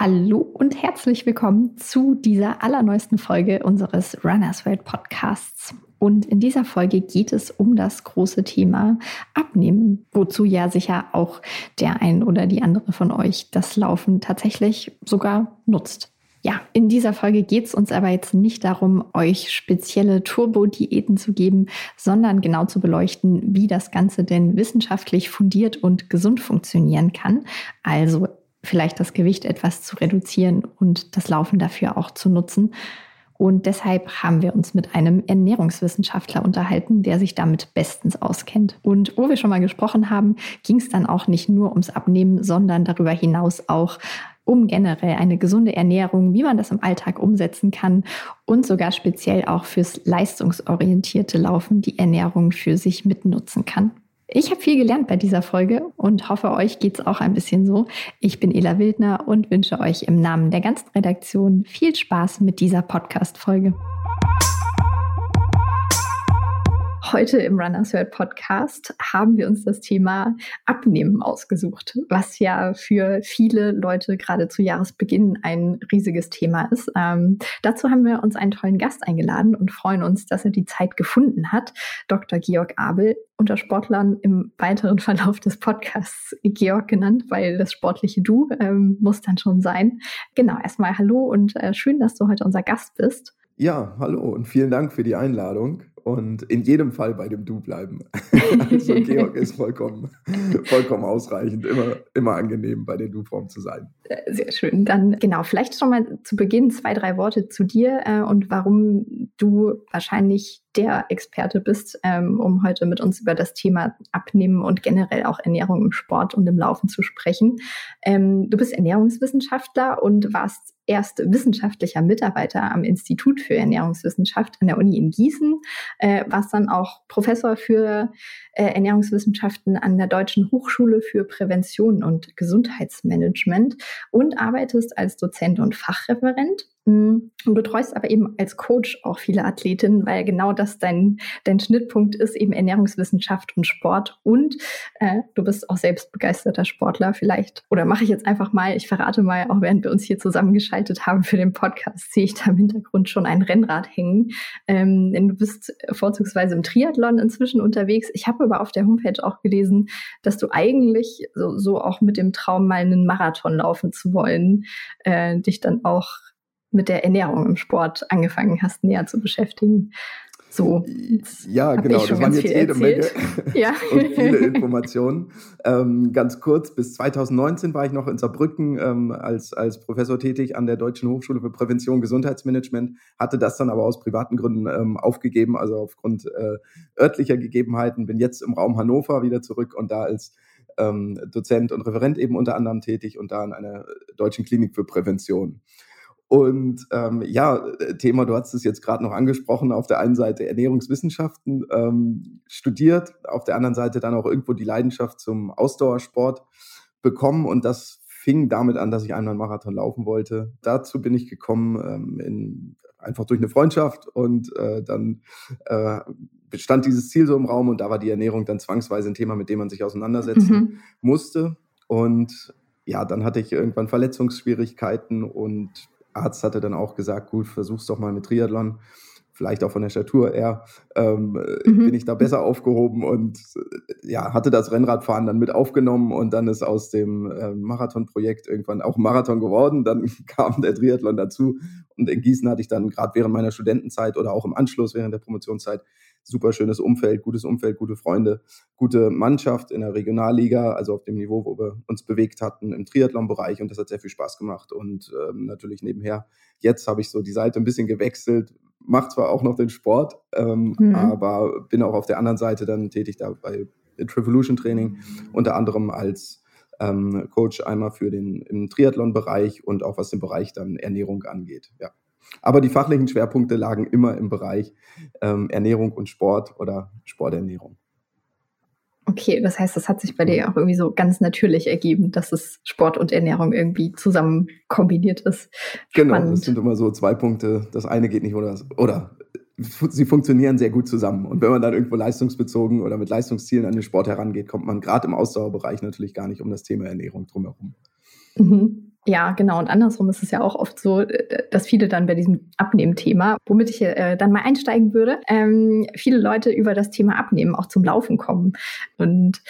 Hallo und herzlich willkommen zu dieser allerneuesten Folge unseres Runners World Podcasts. Und in dieser Folge geht es um das große Thema Abnehmen, wozu ja sicher auch der ein oder die andere von euch das Laufen tatsächlich sogar nutzt. Ja, in dieser Folge geht es uns aber jetzt nicht darum, euch spezielle Turbo-Diäten zu geben, sondern genau zu beleuchten, wie das Ganze denn wissenschaftlich fundiert und gesund funktionieren kann. Also vielleicht das Gewicht etwas zu reduzieren und das Laufen dafür auch zu nutzen. Und deshalb haben wir uns mit einem Ernährungswissenschaftler unterhalten, der sich damit bestens auskennt. Und wo wir schon mal gesprochen haben, ging es dann auch nicht nur ums Abnehmen, sondern darüber hinaus auch um generell eine gesunde Ernährung, wie man das im Alltag umsetzen kann und sogar speziell auch fürs leistungsorientierte Laufen die Ernährung für sich mitnutzen kann. Ich habe viel gelernt bei dieser Folge und hoffe, euch geht es auch ein bisschen so. Ich bin Ela Wildner und wünsche euch im Namen der ganzen Redaktion viel Spaß mit dieser Podcast-Folge. Heute im Runners World Podcast haben wir uns das Thema Abnehmen ausgesucht, was ja für viele Leute gerade zu Jahresbeginn ein riesiges Thema ist. Ähm, dazu haben wir uns einen tollen Gast eingeladen und freuen uns, dass er die Zeit gefunden hat. Dr. Georg Abel, unter Sportlern im weiteren Verlauf des Podcasts Georg genannt, weil das sportliche Du ähm, muss dann schon sein. Genau, erstmal hallo und äh, schön, dass du heute unser Gast bist. Ja, hallo und vielen Dank für die Einladung und in jedem Fall bei dem Du bleiben. also Georg ist vollkommen, vollkommen ausreichend, immer, immer angenehm bei der Du-Form zu sein. Äh, sehr schön. Dann genau, vielleicht schon mal zu Beginn zwei, drei Worte zu dir äh, und warum du wahrscheinlich der Experte bist, ähm, um heute mit uns über das Thema Abnehmen und generell auch Ernährung im Sport und im Laufen zu sprechen. Ähm, du bist Ernährungswissenschaftler und warst erst wissenschaftlicher Mitarbeiter am Institut für Ernährungswissenschaft an der Uni in Gießen, äh, warst dann auch Professor für äh, Ernährungswissenschaften an der Deutschen Hochschule für Prävention und Gesundheitsmanagement und arbeitest als Dozent und Fachreferent Mm, und betreust aber eben als Coach auch viele Athletinnen, weil genau das dein, dein Schnittpunkt ist, eben Ernährungswissenschaft und Sport. Und äh, du bist auch selbst begeisterter Sportler vielleicht. Oder mache ich jetzt einfach mal, ich verrate mal, auch während wir uns hier zusammengeschaltet haben für den Podcast, sehe ich da im Hintergrund schon ein Rennrad hängen. Ähm, denn du bist vorzugsweise im Triathlon inzwischen unterwegs. Ich habe aber auf der Homepage auch gelesen, dass du eigentlich so, so auch mit dem Traum, mal einen Marathon laufen zu wollen, äh, dich dann auch mit der Ernährung im Sport angefangen hast, näher zu beschäftigen. So. Ja, genau. Das waren jetzt jede. Menge ja. und viele Informationen. Ähm, ganz kurz, bis 2019 war ich noch in Saarbrücken ähm, als, als Professor tätig an der Deutschen Hochschule für Prävention und Gesundheitsmanagement, hatte das dann aber aus privaten Gründen ähm, aufgegeben, also aufgrund äh, örtlicher Gegebenheiten, bin jetzt im Raum Hannover wieder zurück und da als ähm, Dozent und Referent eben unter anderem tätig und da an einer deutschen Klinik für Prävention. Und ähm, ja, äh, Thema, du hast es jetzt gerade noch angesprochen, auf der einen Seite Ernährungswissenschaften ähm, studiert, auf der anderen Seite dann auch irgendwo die Leidenschaft zum Ausdauersport bekommen und das fing damit an, dass ich einmal einen Marathon laufen wollte. Dazu bin ich gekommen ähm, in, einfach durch eine Freundschaft und äh, dann äh, bestand dieses Ziel so im Raum und da war die Ernährung dann zwangsweise ein Thema, mit dem man sich auseinandersetzen mhm. musste. Und ja, dann hatte ich irgendwann Verletzungsschwierigkeiten und Arzt hatte dann auch gesagt, gut, versuch's doch mal mit Triathlon. Vielleicht auch von der Statur eher, ähm, mhm. bin ich da besser aufgehoben und äh, ja, hatte das Rennradfahren dann mit aufgenommen und dann ist aus dem äh, Marathonprojekt irgendwann auch Marathon geworden. Dann kam der Triathlon dazu und in Gießen hatte ich dann gerade während meiner Studentenzeit oder auch im Anschluss während der Promotionszeit super schönes Umfeld, gutes Umfeld, gute Freunde, gute Mannschaft in der Regionalliga, also auf dem Niveau, wo wir uns bewegt hatten im Triathlon-Bereich und das hat sehr viel Spaß gemacht und ähm, natürlich nebenher. Jetzt habe ich so die Seite ein bisschen gewechselt, mache zwar auch noch den Sport, ähm, mhm. aber bin auch auf der anderen Seite dann tätig da bei Trivolution Training, unter anderem als ähm, Coach einmal für den im Triathlon-Bereich und auch was den Bereich dann Ernährung angeht. Ja. Aber die fachlichen Schwerpunkte lagen immer im Bereich ähm, Ernährung und Sport oder Sporternährung. Okay, das heißt, das hat sich bei dir auch irgendwie so ganz natürlich ergeben, dass es Sport und Ernährung irgendwie zusammen kombiniert ist. Genau, Spannend. das sind immer so zwei Punkte. Das eine geht nicht oder, oder sie funktionieren sehr gut zusammen. Und wenn man dann irgendwo leistungsbezogen oder mit Leistungszielen an den Sport herangeht, kommt man gerade im Ausdauerbereich natürlich gar nicht um das Thema Ernährung drumherum. Mhm. Ja, genau. Und andersrum ist es ja auch oft so, dass viele dann bei diesem Abnehmen-Thema, womit ich äh, dann mal einsteigen würde, ähm, viele Leute über das Thema Abnehmen auch zum Laufen kommen. Und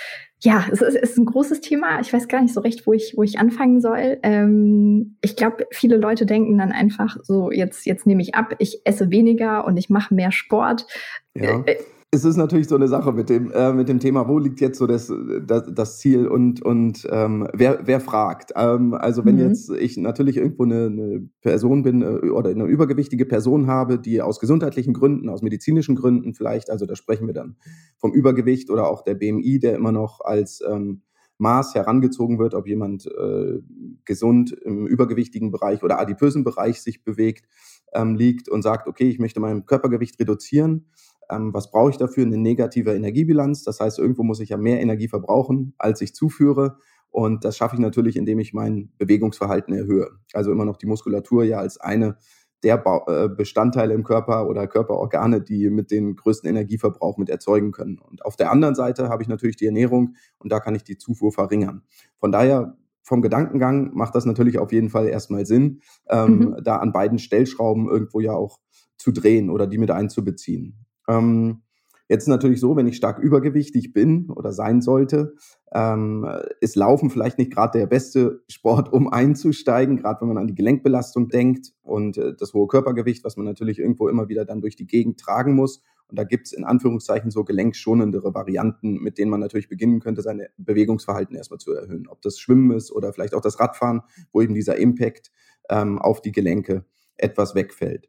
ja, es ist, es ist ein großes Thema. Ich weiß gar nicht so recht, wo ich, wo ich anfangen soll. Ähm, ich glaube, viele Leute denken dann einfach so, jetzt, jetzt nehme ich ab, ich esse weniger und ich mache mehr Sport. Ja. Äh, es ist natürlich so eine Sache mit dem, äh, mit dem Thema, wo liegt jetzt so das, das, das Ziel und, und ähm, wer, wer fragt. Ähm, also wenn mhm. jetzt ich natürlich irgendwo eine, eine Person bin äh, oder eine übergewichtige Person habe, die aus gesundheitlichen Gründen, aus medizinischen Gründen vielleicht, also da sprechen wir dann vom Übergewicht oder auch der BMI, der immer noch als ähm, Maß herangezogen wird, ob jemand äh, gesund im übergewichtigen Bereich oder adipösen Bereich sich bewegt, ähm, liegt und sagt, okay, ich möchte mein Körpergewicht reduzieren ähm, was brauche ich dafür? Eine negative Energiebilanz. Das heißt, irgendwo muss ich ja mehr Energie verbrauchen, als ich zuführe. Und das schaffe ich natürlich, indem ich mein Bewegungsverhalten erhöhe. Also immer noch die Muskulatur ja als eine der äh, Bestandteile im Körper oder Körperorgane, die mit den größten Energieverbrauch mit erzeugen können. Und auf der anderen Seite habe ich natürlich die Ernährung und da kann ich die Zufuhr verringern. Von daher vom Gedankengang macht das natürlich auf jeden Fall erstmal Sinn, ähm, mhm. da an beiden Stellschrauben irgendwo ja auch zu drehen oder die mit einzubeziehen. Ähm, Jetzt natürlich so, wenn ich stark übergewichtig bin oder sein sollte, ähm, ist Laufen vielleicht nicht gerade der beste Sport, um einzusteigen, gerade wenn man an die Gelenkbelastung denkt und äh, das hohe Körpergewicht, was man natürlich irgendwo immer wieder dann durch die Gegend tragen muss. Und da gibt es in Anführungszeichen so gelenkschonendere Varianten, mit denen man natürlich beginnen könnte, sein Bewegungsverhalten erstmal zu erhöhen. Ob das Schwimmen ist oder vielleicht auch das Radfahren, wo eben dieser Impact ähm, auf die Gelenke etwas wegfällt.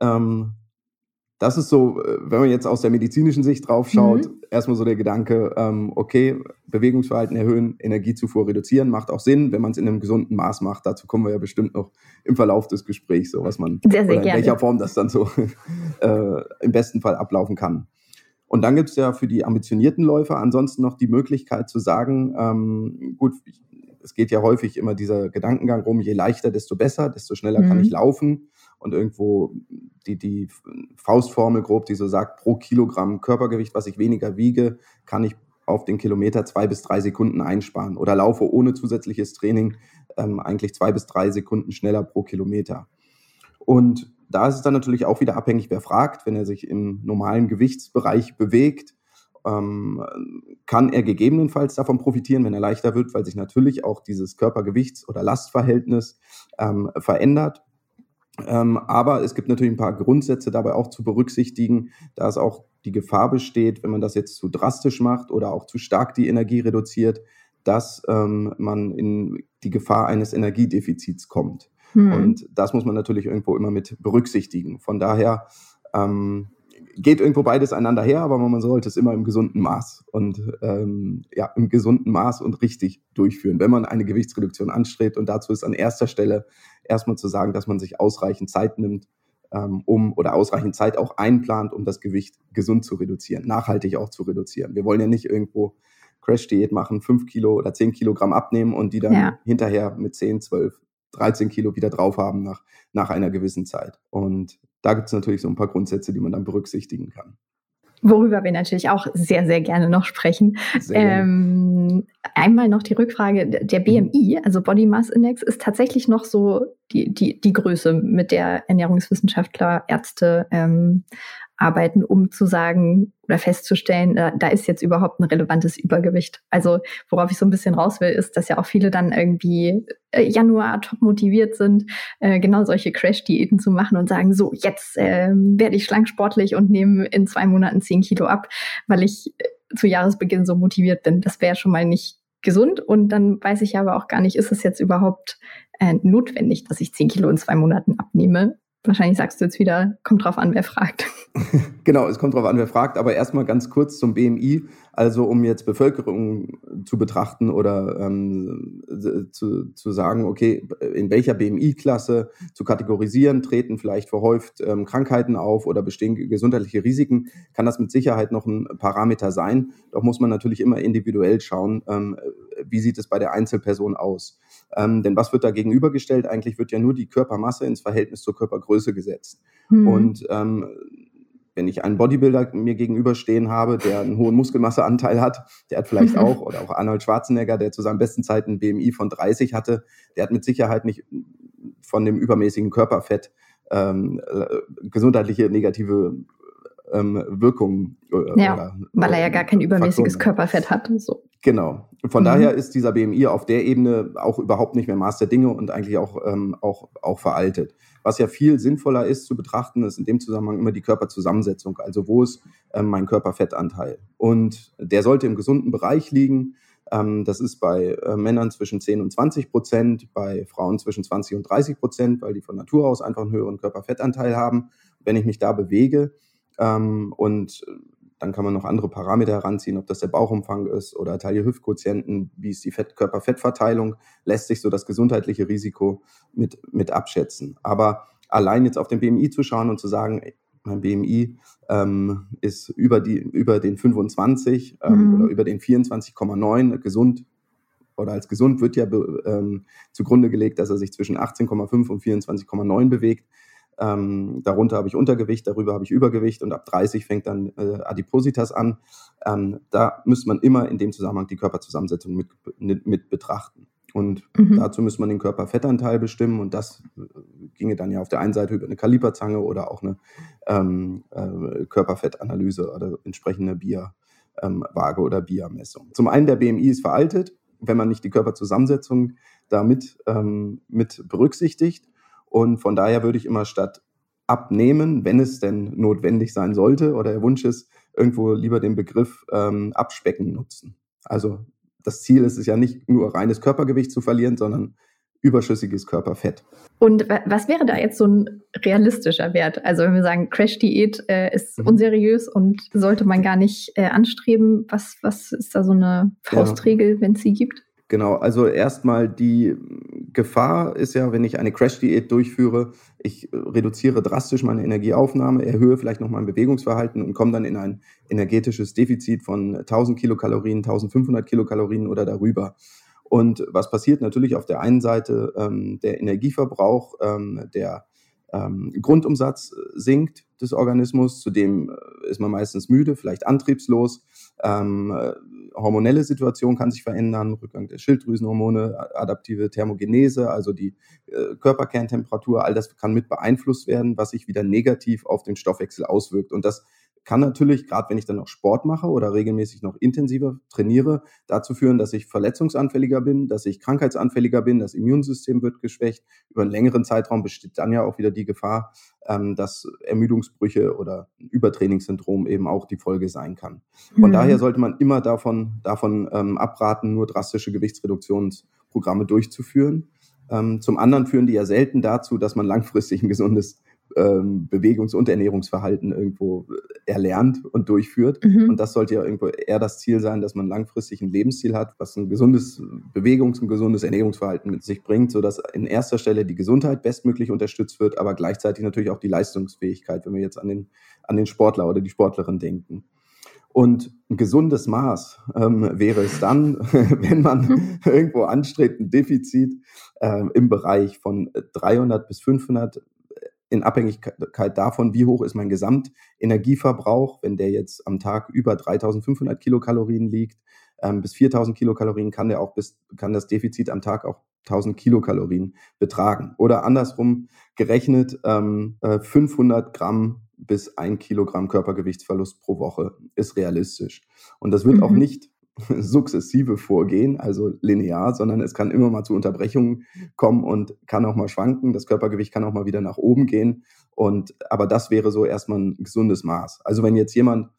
Ähm, das ist so, äh, wenn man jetzt aus der medizinischen Sicht drauf schaut, mhm. erstmal so der Gedanke, ähm, okay, Bewegungsverhalten erhöhen, Energiezufuhr reduzieren, macht auch Sinn, wenn man es in einem gesunden Maß macht. Dazu kommen wir ja bestimmt noch im Verlauf des Gesprächs, so was man sehr, sehr oder in welcher Form das dann so äh, im besten Fall ablaufen kann. Und dann gibt es ja für die ambitionierten Läufer ansonsten noch die Möglichkeit zu sagen, ähm, gut, es geht ja häufig immer dieser Gedankengang rum, je leichter, desto besser, desto schneller mhm. kann ich laufen und irgendwo die, die Faustformel grob, die so sagt, pro Kilogramm Körpergewicht, was ich weniger wiege, kann ich auf den Kilometer zwei bis drei Sekunden einsparen oder laufe ohne zusätzliches Training ähm, eigentlich zwei bis drei Sekunden schneller pro Kilometer. Und da ist es dann natürlich auch wieder abhängig, wer fragt. Wenn er sich im normalen Gewichtsbereich bewegt, ähm, kann er gegebenenfalls davon profitieren, wenn er leichter wird, weil sich natürlich auch dieses Körpergewichts- oder Lastverhältnis ähm, verändert. Ähm, aber es gibt natürlich ein paar Grundsätze dabei auch zu berücksichtigen, da es auch die Gefahr besteht, wenn man das jetzt zu drastisch macht oder auch zu stark die Energie reduziert, dass ähm, man in die Gefahr eines Energiedefizits kommt. Hm. Und das muss man natürlich irgendwo immer mit berücksichtigen. Von daher ähm, geht irgendwo beides einander her, aber man sollte es immer im gesunden Maß und ähm, ja, im gesunden Maß und richtig durchführen, wenn man eine Gewichtsreduktion anstrebt. Und dazu ist an erster Stelle erstmal zu sagen, dass man sich ausreichend Zeit nimmt, ähm, um oder ausreichend Zeit auch einplant, um das Gewicht gesund zu reduzieren, nachhaltig auch zu reduzieren. Wir wollen ja nicht irgendwo Crash-Diät machen, fünf Kilo oder zehn Kilogramm abnehmen und die dann ja. hinterher mit zehn, zwölf, 13 Kilo wieder drauf haben nach, nach einer gewissen Zeit. Und da gibt es natürlich so ein paar Grundsätze, die man dann berücksichtigen kann. Worüber wir natürlich auch sehr, sehr gerne noch sprechen. Ähm, einmal noch die Rückfrage, der BMI, mhm. also Body Mass Index, ist tatsächlich noch so die, die, die Größe, mit der Ernährungswissenschaftler, Ärzte ähm, arbeiten, um zu sagen oder festzustellen, da, da ist jetzt überhaupt ein relevantes Übergewicht. Also worauf ich so ein bisschen raus will, ist, dass ja auch viele dann irgendwie äh, Januar top motiviert sind, äh, genau solche Crash-Diäten zu machen und sagen, so, jetzt äh, werde ich schlank sportlich und nehme in zwei Monaten zehn Kilo ab, weil ich äh, zu Jahresbeginn so motiviert bin. Das wäre schon mal nicht gesund und dann weiß ich aber auch gar nicht, ist es jetzt überhaupt äh, notwendig, dass ich zehn Kilo in zwei Monaten abnehme? Wahrscheinlich sagst du jetzt wieder, kommt drauf an, wer fragt. genau, es kommt drauf an, wer fragt. Aber erstmal ganz kurz zum BMI. Also um jetzt Bevölkerung zu betrachten oder ähm, zu, zu sagen, okay, in welcher BMI-Klasse zu kategorisieren, treten vielleicht verhäuft ähm, Krankheiten auf oder bestehen gesundheitliche Risiken, kann das mit Sicherheit noch ein Parameter sein. Doch muss man natürlich immer individuell schauen, ähm, wie sieht es bei der Einzelperson aus. Ähm, denn was wird da gegenübergestellt? Eigentlich wird ja nur die Körpermasse ins Verhältnis zur Körpergröße gesetzt. Mhm. Und ähm, wenn ich einen Bodybuilder mir gegenüberstehen habe, der einen hohen Muskelmasseanteil hat, der hat vielleicht auch, oder auch Arnold Schwarzenegger, der zu seinen besten Zeiten ein BMI von 30 hatte, der hat mit Sicherheit nicht von dem übermäßigen Körperfett ähm, äh, gesundheitliche negative ähm, Wirkungen. Äh, ja, oder, weil er ja gar kein übermäßiges Faktoren. Körperfett hat. So. Genau. Von mhm. daher ist dieser BMI auf der Ebene auch überhaupt nicht mehr Maß der Dinge und eigentlich auch, ähm, auch, auch veraltet. Was ja viel sinnvoller ist zu betrachten, ist in dem Zusammenhang immer die Körperzusammensetzung, also wo ist ähm, mein Körperfettanteil. Und der sollte im gesunden Bereich liegen. Ähm, das ist bei äh, Männern zwischen 10 und 20 Prozent, bei Frauen zwischen 20 und 30 Prozent, weil die von Natur aus einfach einen höheren Körperfettanteil haben. Wenn ich mich da bewege ähm, und dann kann man noch andere Parameter heranziehen, ob das der Bauchumfang ist oder Taille-Hüft-Quotienten, wie ist die Fett Körperfettverteilung, lässt sich so das gesundheitliche Risiko mit, mit abschätzen. Aber allein jetzt auf den BMI zu schauen und zu sagen, mein BMI ähm, ist über, die, über den 25 ähm, mhm. oder über den 24,9 gesund oder als gesund wird ja ähm, zugrunde gelegt, dass er sich zwischen 18,5 und 24,9 bewegt. Ähm, darunter habe ich Untergewicht, darüber habe ich Übergewicht und ab 30 fängt dann äh, Adipositas an. Ähm, da müsste man immer in dem Zusammenhang die Körperzusammensetzung mit, mit betrachten. Und mhm. dazu müsste man den Körperfettanteil bestimmen und das äh, ginge dann ja auf der einen Seite über eine Kaliberzange oder auch eine ähm, äh, Körperfettanalyse oder entsprechende Bierwaage ähm, oder Biermessung. Zum einen der BMI ist veraltet, wenn man nicht die Körperzusammensetzung damit ähm, mit berücksichtigt. Und von daher würde ich immer statt abnehmen, wenn es denn notwendig sein sollte oder der Wunsch ist, irgendwo lieber den Begriff ähm, abspecken nutzen. Also das Ziel ist es ja nicht nur reines Körpergewicht zu verlieren, sondern überschüssiges Körperfett. Und was wäre da jetzt so ein realistischer Wert? Also wenn wir sagen, Crash-Diät äh, ist mhm. unseriös und sollte man gar nicht äh, anstreben, was, was ist da so eine Faustregel, ja. wenn es sie gibt? Genau, also erstmal die Gefahr ist ja, wenn ich eine Crash-Diät durchführe, ich reduziere drastisch meine Energieaufnahme, erhöhe vielleicht noch mein Bewegungsverhalten und komme dann in ein energetisches Defizit von 1000 Kilokalorien, 1500 Kilokalorien oder darüber. Und was passiert natürlich auf der einen Seite, ähm, der Energieverbrauch, ähm, der ähm, Grundumsatz sinkt des Organismus, zudem äh, ist man meistens müde, vielleicht antriebslos. Ähm, äh, hormonelle Situation kann sich verändern, Rückgang der Schilddrüsenhormone, adaptive Thermogenese, also die äh, Körperkerntemperatur, all das kann mit beeinflusst werden, was sich wieder negativ auf den Stoffwechsel auswirkt. Und das kann natürlich, gerade wenn ich dann noch Sport mache oder regelmäßig noch intensiver trainiere, dazu führen, dass ich verletzungsanfälliger bin, dass ich krankheitsanfälliger bin, das Immunsystem wird geschwächt. Über einen längeren Zeitraum besteht dann ja auch wieder die Gefahr, ähm, dass Ermüdungsbrüche oder Übertrainingssyndrom eben auch die Folge sein kann. Von mhm. daher sollte man immer davon, davon ähm, abraten, nur drastische Gewichtsreduktionsprogramme durchzuführen. Ähm, zum anderen führen die ja selten dazu, dass man langfristig ein gesundes ähm, Bewegungs- und Ernährungsverhalten irgendwo erlernt und durchführt. Mhm. Und das sollte ja irgendwo eher das Ziel sein, dass man langfristig ein Lebensziel hat, was ein gesundes Bewegungs- und gesundes Ernährungsverhalten mit sich bringt, sodass in erster Stelle die Gesundheit bestmöglich unterstützt wird, aber gleichzeitig natürlich auch die Leistungsfähigkeit, wenn wir jetzt an den, an den Sportler oder die Sportlerin denken. Und ein gesundes Maß ähm, wäre es dann, wenn man irgendwo anstrebt, ein Defizit äh, im Bereich von 300 bis 500 in Abhängigkeit davon, wie hoch ist mein Gesamtenergieverbrauch, wenn der jetzt am Tag über 3500 Kilokalorien liegt, ähm, bis 4000 Kilokalorien kann der auch bis, kann das Defizit am Tag auch 1000 Kilokalorien betragen. Oder andersrum gerechnet, ähm, äh, 500 Gramm bis ein Kilogramm Körpergewichtsverlust pro Woche ist realistisch. Und das wird mhm. auch nicht sukzessive vorgehen, also linear, sondern es kann immer mal zu Unterbrechungen kommen und kann auch mal schwanken. Das Körpergewicht kann auch mal wieder nach oben gehen. Und, aber das wäre so erstmal ein gesundes Maß. Also wenn jetzt jemand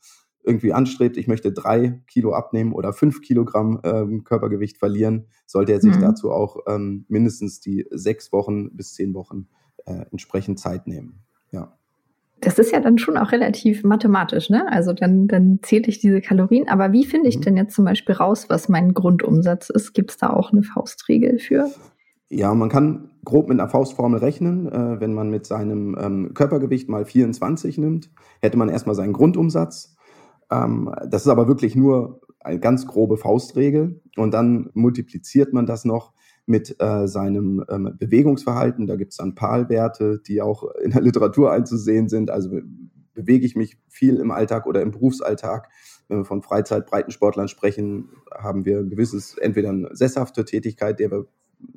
irgendwie anstrebt, ich möchte drei Kilo abnehmen oder fünf Kilogramm ähm, Körpergewicht verlieren, sollte er sich mhm. dazu auch ähm, mindestens die sechs Wochen bis zehn Wochen äh, entsprechend Zeit nehmen. Ja. Das ist ja dann schon auch relativ mathematisch, ne? Also dann, dann zähle ich diese Kalorien. Aber wie finde ich mhm. denn jetzt zum Beispiel raus, was mein Grundumsatz ist? Gibt es da auch eine Faustregel für? Ja, man kann grob mit einer Faustformel rechnen. Äh, wenn man mit seinem ähm, Körpergewicht mal 24 nimmt, hätte man erstmal seinen Grundumsatz. Ähm, das ist aber wirklich nur eine ganz grobe Faustregel. Und dann multipliziert man das noch mit äh, seinem ähm, Bewegungsverhalten. Da gibt es dann PAL-Werte, die auch in der Literatur einzusehen sind, also bewege ich mich viel im Alltag oder im Berufsalltag. Wenn wir von Freizeit, Breitensportlern sprechen, haben wir ein gewisses, entweder eine sesshafte Tätigkeit, der wir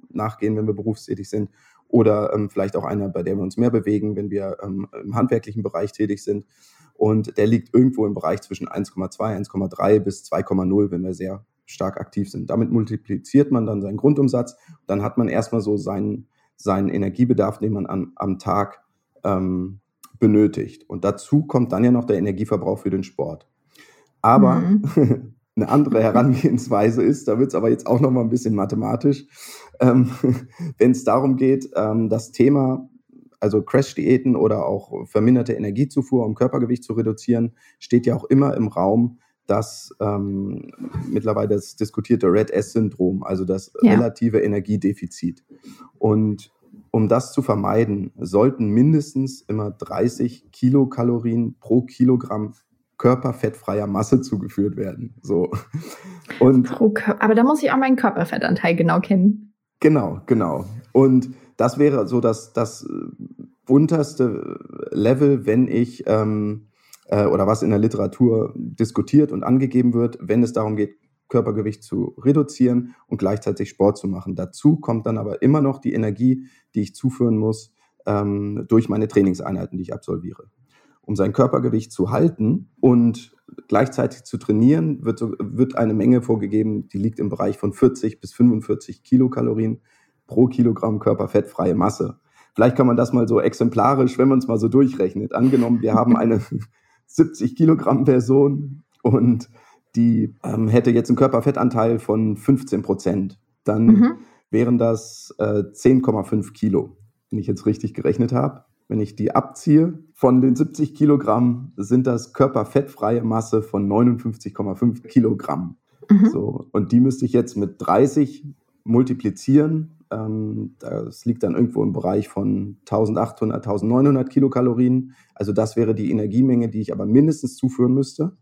nachgehen, wenn wir berufstätig sind, oder ähm, vielleicht auch eine, bei der wir uns mehr bewegen, wenn wir ähm, im handwerklichen Bereich tätig sind. Und der liegt irgendwo im Bereich zwischen 1,2, 1,3 bis 2,0, wenn wir sehr stark aktiv sind. Damit multipliziert man dann seinen Grundumsatz. Dann hat man erstmal so seinen, seinen Energiebedarf, den man am, am Tag ähm, benötigt. Und dazu kommt dann ja noch der Energieverbrauch für den Sport. Aber mhm. eine andere Herangehensweise ist, da wird es aber jetzt auch noch mal ein bisschen mathematisch, ähm, wenn es darum geht, ähm, das Thema, also Crash-Diäten oder auch verminderte Energiezufuhr, um Körpergewicht zu reduzieren, steht ja auch immer im Raum, dass ähm, mittlerweile das diskutierte Red S-Syndrom, also das ja. relative Energiedefizit. Und um das zu vermeiden, sollten mindestens immer 30 Kilokalorien pro Kilogramm körperfettfreier Masse zugeführt werden. So. Und, aber da muss ich auch meinen Körperfettanteil genau kennen. Genau, genau. Und das wäre so das, das äh, unterste Level, wenn ich, ähm, äh, oder was in der Literatur diskutiert und angegeben wird, wenn es darum geht, Körpergewicht zu reduzieren und gleichzeitig Sport zu machen. Dazu kommt dann aber immer noch die Energie, die ich zuführen muss ähm, durch meine Trainingseinheiten, die ich absolviere um sein Körpergewicht zu halten und gleichzeitig zu trainieren, wird, wird eine Menge vorgegeben, die liegt im Bereich von 40 bis 45 Kilokalorien pro Kilogramm körperfettfreie Masse. Vielleicht kann man das mal so exemplarisch, wenn man es mal so durchrechnet. Angenommen, wir haben eine 70 Kilogramm Person und die ähm, hätte jetzt einen Körperfettanteil von 15 Prozent. Dann mhm. wären das äh, 10,5 Kilo, wenn ich jetzt richtig gerechnet habe. Wenn ich die abziehe von den 70 Kilogramm, sind das körperfettfreie Masse von 59,5 Kilogramm. Mhm. So, und die müsste ich jetzt mit 30 multiplizieren. Ähm, das liegt dann irgendwo im Bereich von 1800, 1900 Kilokalorien. Also das wäre die Energiemenge, die ich aber mindestens zuführen müsste,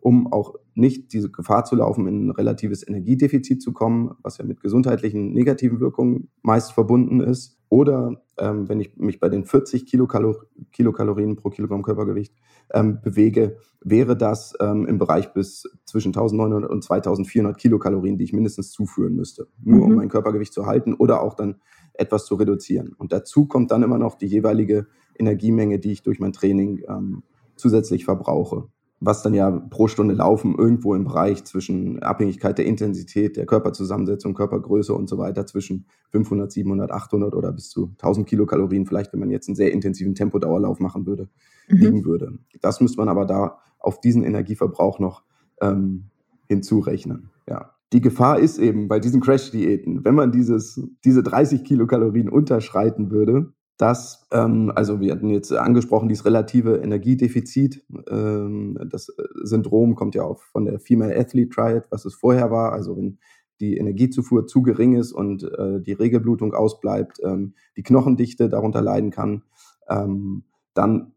um auch nicht diese Gefahr zu laufen, in ein relatives Energiedefizit zu kommen, was ja mit gesundheitlichen negativen Wirkungen meist verbunden ist. Oder ähm, wenn ich mich bei den 40 Kilokalor Kilokalorien pro Kilogramm Körpergewicht ähm, bewege, wäre das ähm, im Bereich bis zwischen 1900 und 2400 Kilokalorien, die ich mindestens zuführen müsste, nur mhm. um mein Körpergewicht zu halten oder auch dann etwas zu reduzieren. Und dazu kommt dann immer noch die jeweilige Energiemenge, die ich durch mein Training ähm, zusätzlich verbrauche was dann ja pro Stunde laufen irgendwo im Bereich zwischen Abhängigkeit der Intensität, der Körperzusammensetzung, Körpergröße und so weiter zwischen 500, 700, 800 oder bis zu 1000 Kilokalorien, vielleicht wenn man jetzt einen sehr intensiven Tempodauerlauf machen würde, mhm. liegen würde. Das müsste man aber da auf diesen Energieverbrauch noch ähm, hinzurechnen. Ja. Die Gefahr ist eben bei diesen Crash-Diäten, wenn man dieses, diese 30 Kilokalorien unterschreiten würde, dass, ähm, also wir hatten jetzt angesprochen, dieses relative Energiedefizit. Ähm, das äh, Syndrom kommt ja auch von der Female Athlete Triad, was es vorher war. Also wenn die Energiezufuhr zu gering ist und äh, die Regelblutung ausbleibt, ähm, die Knochendichte darunter leiden kann, ähm, dann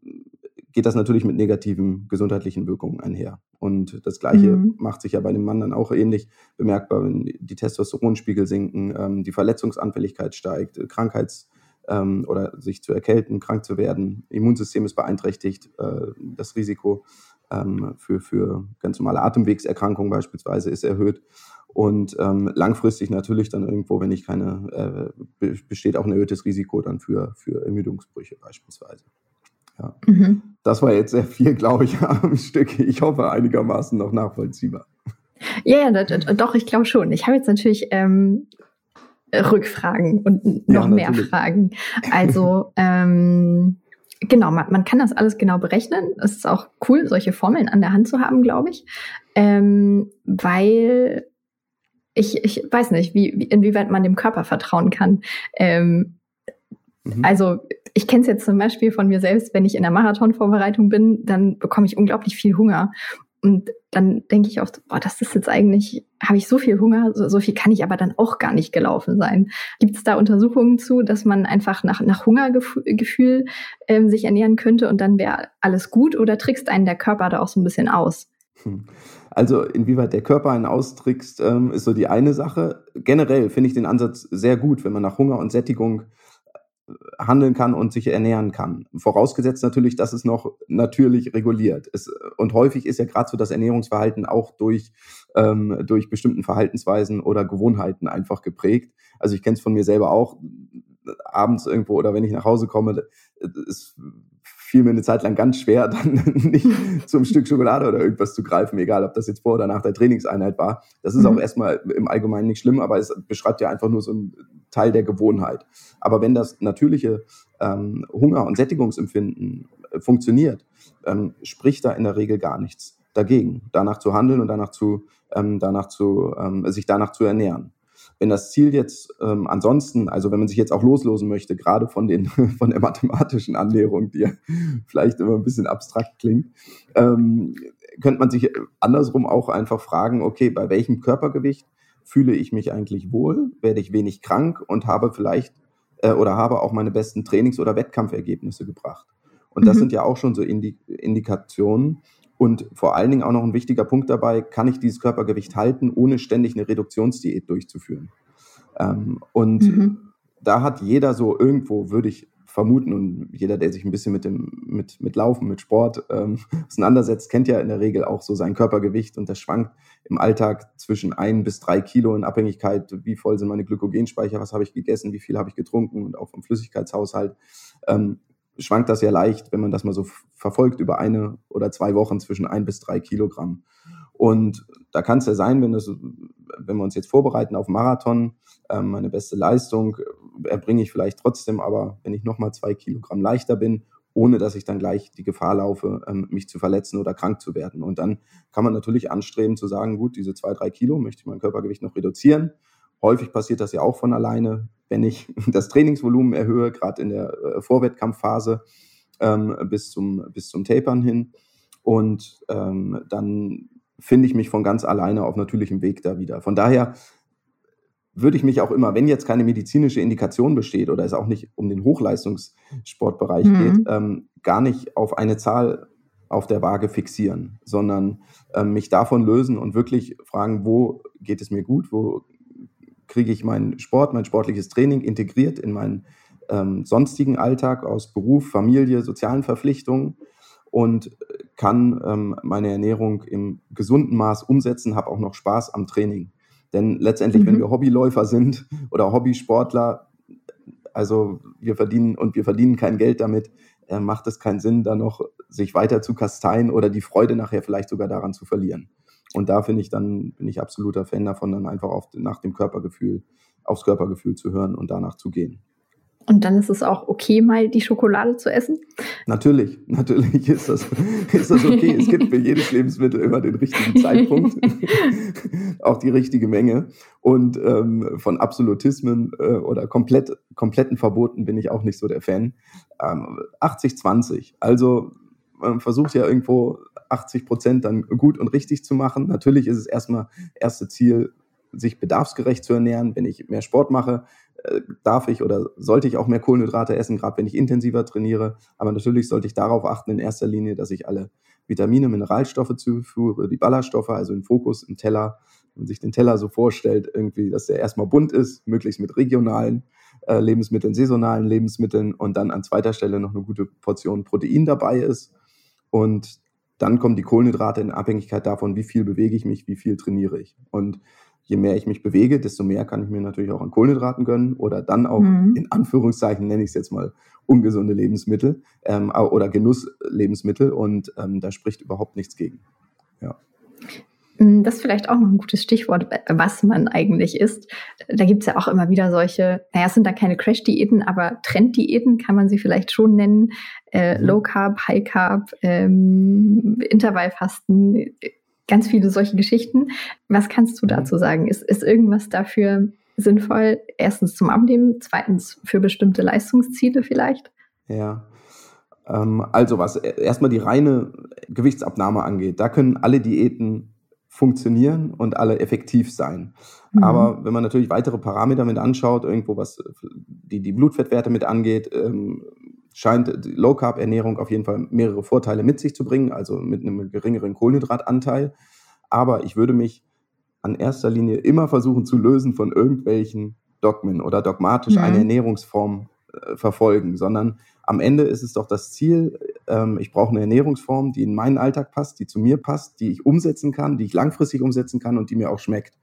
geht das natürlich mit negativen gesundheitlichen Wirkungen einher. Und das Gleiche mhm. macht sich ja bei dem Mann dann auch ähnlich bemerkbar, wenn die Testosteronspiegel sinken, ähm, die Verletzungsanfälligkeit steigt, Krankheits- ähm, oder sich zu erkälten, krank zu werden. Immunsystem ist beeinträchtigt, äh, das Risiko ähm, für, für ganz normale Atemwegserkrankungen beispielsweise ist erhöht. Und ähm, langfristig natürlich dann irgendwo, wenn ich keine, äh, besteht auch ein erhöhtes Risiko dann für, für Ermüdungsbrüche beispielsweise. Ja. Mhm. Das war jetzt sehr viel, glaube ich, am Stück. Ich hoffe einigermaßen noch nachvollziehbar. Ja, ja, doch, ich glaube schon. Ich habe jetzt natürlich ähm, Rückfragen und noch ja, mehr Fragen. Also ähm, genau, man, man kann das alles genau berechnen. Es ist auch cool, solche Formeln an der Hand zu haben, glaube ich, ähm, weil ich, ich weiß nicht, wie, wie, inwieweit man dem Körper vertrauen kann. Ähm, mhm. Also ich kenne es jetzt zum Beispiel von mir selbst, wenn ich in der Marathonvorbereitung bin, dann bekomme ich unglaublich viel Hunger. Und dann denke ich oft, boah, das ist jetzt eigentlich, habe ich so viel Hunger, so, so, viel kann ich aber dann auch gar nicht gelaufen sein. Gibt es da Untersuchungen zu, dass man einfach nach, nach Hungergefühl ähm, sich ernähren könnte und dann wäre alles gut oder trickst einen der Körper da auch so ein bisschen aus? Hm. Also inwieweit der Körper einen austrickst, ähm, ist so die eine Sache. Generell finde ich den Ansatz sehr gut, wenn man nach Hunger und Sättigung handeln kann und sich ernähren kann. Vorausgesetzt natürlich, dass es noch natürlich reguliert. ist. und häufig ist ja gerade so das Ernährungsverhalten auch durch, ähm, durch bestimmten Verhaltensweisen oder Gewohnheiten einfach geprägt. Also ich kenne es von mir selber auch, abends irgendwo oder wenn ich nach Hause komme, ist fiel mir eine Zeit lang ganz schwer, dann nicht zum Stück Schokolade oder irgendwas zu greifen, egal ob das jetzt vor oder nach der Trainingseinheit war. Das ist mhm. auch erstmal im Allgemeinen nicht schlimm, aber es beschreibt ja einfach nur so einen Teil der Gewohnheit. Aber wenn das natürliche ähm, Hunger- und Sättigungsempfinden äh, funktioniert, ähm, spricht da in der Regel gar nichts dagegen, danach zu handeln und danach zu, ähm, danach zu, ähm, sich danach zu ernähren. Wenn das Ziel jetzt ähm, ansonsten, also wenn man sich jetzt auch loslosen möchte, gerade von, den, von der mathematischen Annäherung, die ja vielleicht immer ein bisschen abstrakt klingt, ähm, könnte man sich andersrum auch einfach fragen, okay, bei welchem Körpergewicht fühle ich mich eigentlich wohl, werde ich wenig krank und habe vielleicht äh, oder habe auch meine besten Trainings- oder Wettkampfergebnisse gebracht. Und das mhm. sind ja auch schon so Indi Indikationen, und vor allen Dingen auch noch ein wichtiger Punkt dabei, kann ich dieses Körpergewicht halten, ohne ständig eine Reduktionsdiät durchzuführen. Ähm, und mhm. da hat jeder so irgendwo, würde ich vermuten, und jeder, der sich ein bisschen mit dem, mit, mit Laufen, mit Sport ähm, auseinandersetzt, kennt ja in der Regel auch so sein Körpergewicht und das schwankt im Alltag zwischen ein bis drei Kilo in Abhängigkeit, wie voll sind meine Glykogenspeicher, was habe ich gegessen, wie viel habe ich getrunken und auch vom Flüssigkeitshaushalt. Ähm, schwankt das ja leicht, wenn man das mal so verfolgt über eine oder zwei Wochen zwischen ein bis drei Kilogramm. Und da kann es ja sein, wenn, das, wenn wir uns jetzt vorbereiten auf Marathon, ähm, meine beste Leistung erbringe ich vielleicht trotzdem, aber wenn ich nochmal zwei Kilogramm leichter bin, ohne dass ich dann gleich die Gefahr laufe, ähm, mich zu verletzen oder krank zu werden. Und dann kann man natürlich anstreben zu sagen, gut, diese zwei, drei Kilo möchte ich mein Körpergewicht noch reduzieren. Häufig passiert das ja auch von alleine wenn ich das Trainingsvolumen erhöhe, gerade in der äh, Vorwettkampfphase ähm, bis, zum, bis zum Tapern hin. Und ähm, dann finde ich mich von ganz alleine auf natürlichem Weg da wieder. Von daher würde ich mich auch immer, wenn jetzt keine medizinische Indikation besteht oder es auch nicht um den Hochleistungssportbereich mhm. geht, ähm, gar nicht auf eine Zahl auf der Waage fixieren, sondern ähm, mich davon lösen und wirklich fragen, wo geht es mir gut, wo kriege ich meinen Sport, mein sportliches Training integriert in meinen ähm, sonstigen Alltag aus Beruf, Familie, sozialen Verpflichtungen und kann ähm, meine Ernährung im gesunden Maß umsetzen, habe auch noch Spaß am Training. Denn letztendlich, mhm. wenn wir Hobbyläufer sind oder Hobbysportler, also wir verdienen und wir verdienen kein Geld damit, äh, macht es keinen Sinn, da noch sich weiter zu kasteien oder die Freude nachher vielleicht sogar daran zu verlieren. Und da finde ich dann, bin ich absoluter Fan davon, dann einfach auf, nach dem Körpergefühl, aufs Körpergefühl zu hören und danach zu gehen. Und dann ist es auch okay, mal die Schokolade zu essen? Natürlich, natürlich ist das, ist das okay. es gibt für jedes Lebensmittel immer den richtigen Zeitpunkt, auch die richtige Menge. Und ähm, von Absolutismen äh, oder komplett, kompletten Verboten bin ich auch nicht so der Fan. Ähm, 80-20. Also man versucht ja irgendwo 80 Prozent dann gut und richtig zu machen. Natürlich ist es erstmal erste Ziel, sich bedarfsgerecht zu ernähren. Wenn ich mehr Sport mache, äh, darf ich oder sollte ich auch mehr Kohlenhydrate essen, gerade wenn ich intensiver trainiere. Aber natürlich sollte ich darauf achten in erster Linie, dass ich alle Vitamine, Mineralstoffe zuführe, die Ballaststoffe, also im Fokus im Teller. Wenn man sich den Teller so vorstellt, irgendwie, dass der erstmal bunt ist, möglichst mit regionalen äh, Lebensmitteln, saisonalen Lebensmitteln und dann an zweiter Stelle noch eine gute Portion Protein dabei ist. Und dann kommen die Kohlenhydrate in Abhängigkeit davon, wie viel bewege ich mich, wie viel trainiere ich. Und je mehr ich mich bewege, desto mehr kann ich mir natürlich auch an Kohlenhydraten gönnen oder dann auch mhm. in Anführungszeichen nenne ich es jetzt mal ungesunde Lebensmittel ähm, oder Genusslebensmittel und ähm, da spricht überhaupt nichts gegen. Ja. Hm, das ist vielleicht auch noch ein gutes Stichwort, was man eigentlich isst. Da gibt es ja auch immer wieder solche, naja, es sind da keine Crash-Diäten, aber Trend-Diäten kann man sie vielleicht schon nennen. Äh, mhm. Low Carb, High Carb, ähm, Intervallfasten, ganz viele solche Geschichten. Was kannst du mhm. dazu sagen? Ist, ist irgendwas dafür sinnvoll? Erstens zum Abnehmen, zweitens für bestimmte Leistungsziele vielleicht? Ja, ähm, also was erstmal die reine Gewichtsabnahme angeht, da können alle Diäten funktionieren und alle effektiv sein. Mhm. Aber wenn man natürlich weitere Parameter mit anschaut, irgendwo was die, die Blutfettwerte mit angeht, ähm, scheint die Low Carb Ernährung auf jeden Fall mehrere Vorteile mit sich zu bringen, also mit einem geringeren Kohlenhydratanteil. Aber ich würde mich an erster Linie immer versuchen zu lösen von irgendwelchen Dogmen oder dogmatisch mhm. eine Ernährungsform äh, verfolgen, sondern am Ende ist es doch das Ziel, ähm, ich brauche eine Ernährungsform, die in meinen Alltag passt, die zu mir passt, die ich umsetzen kann, die ich langfristig umsetzen kann und die mir auch schmeckt.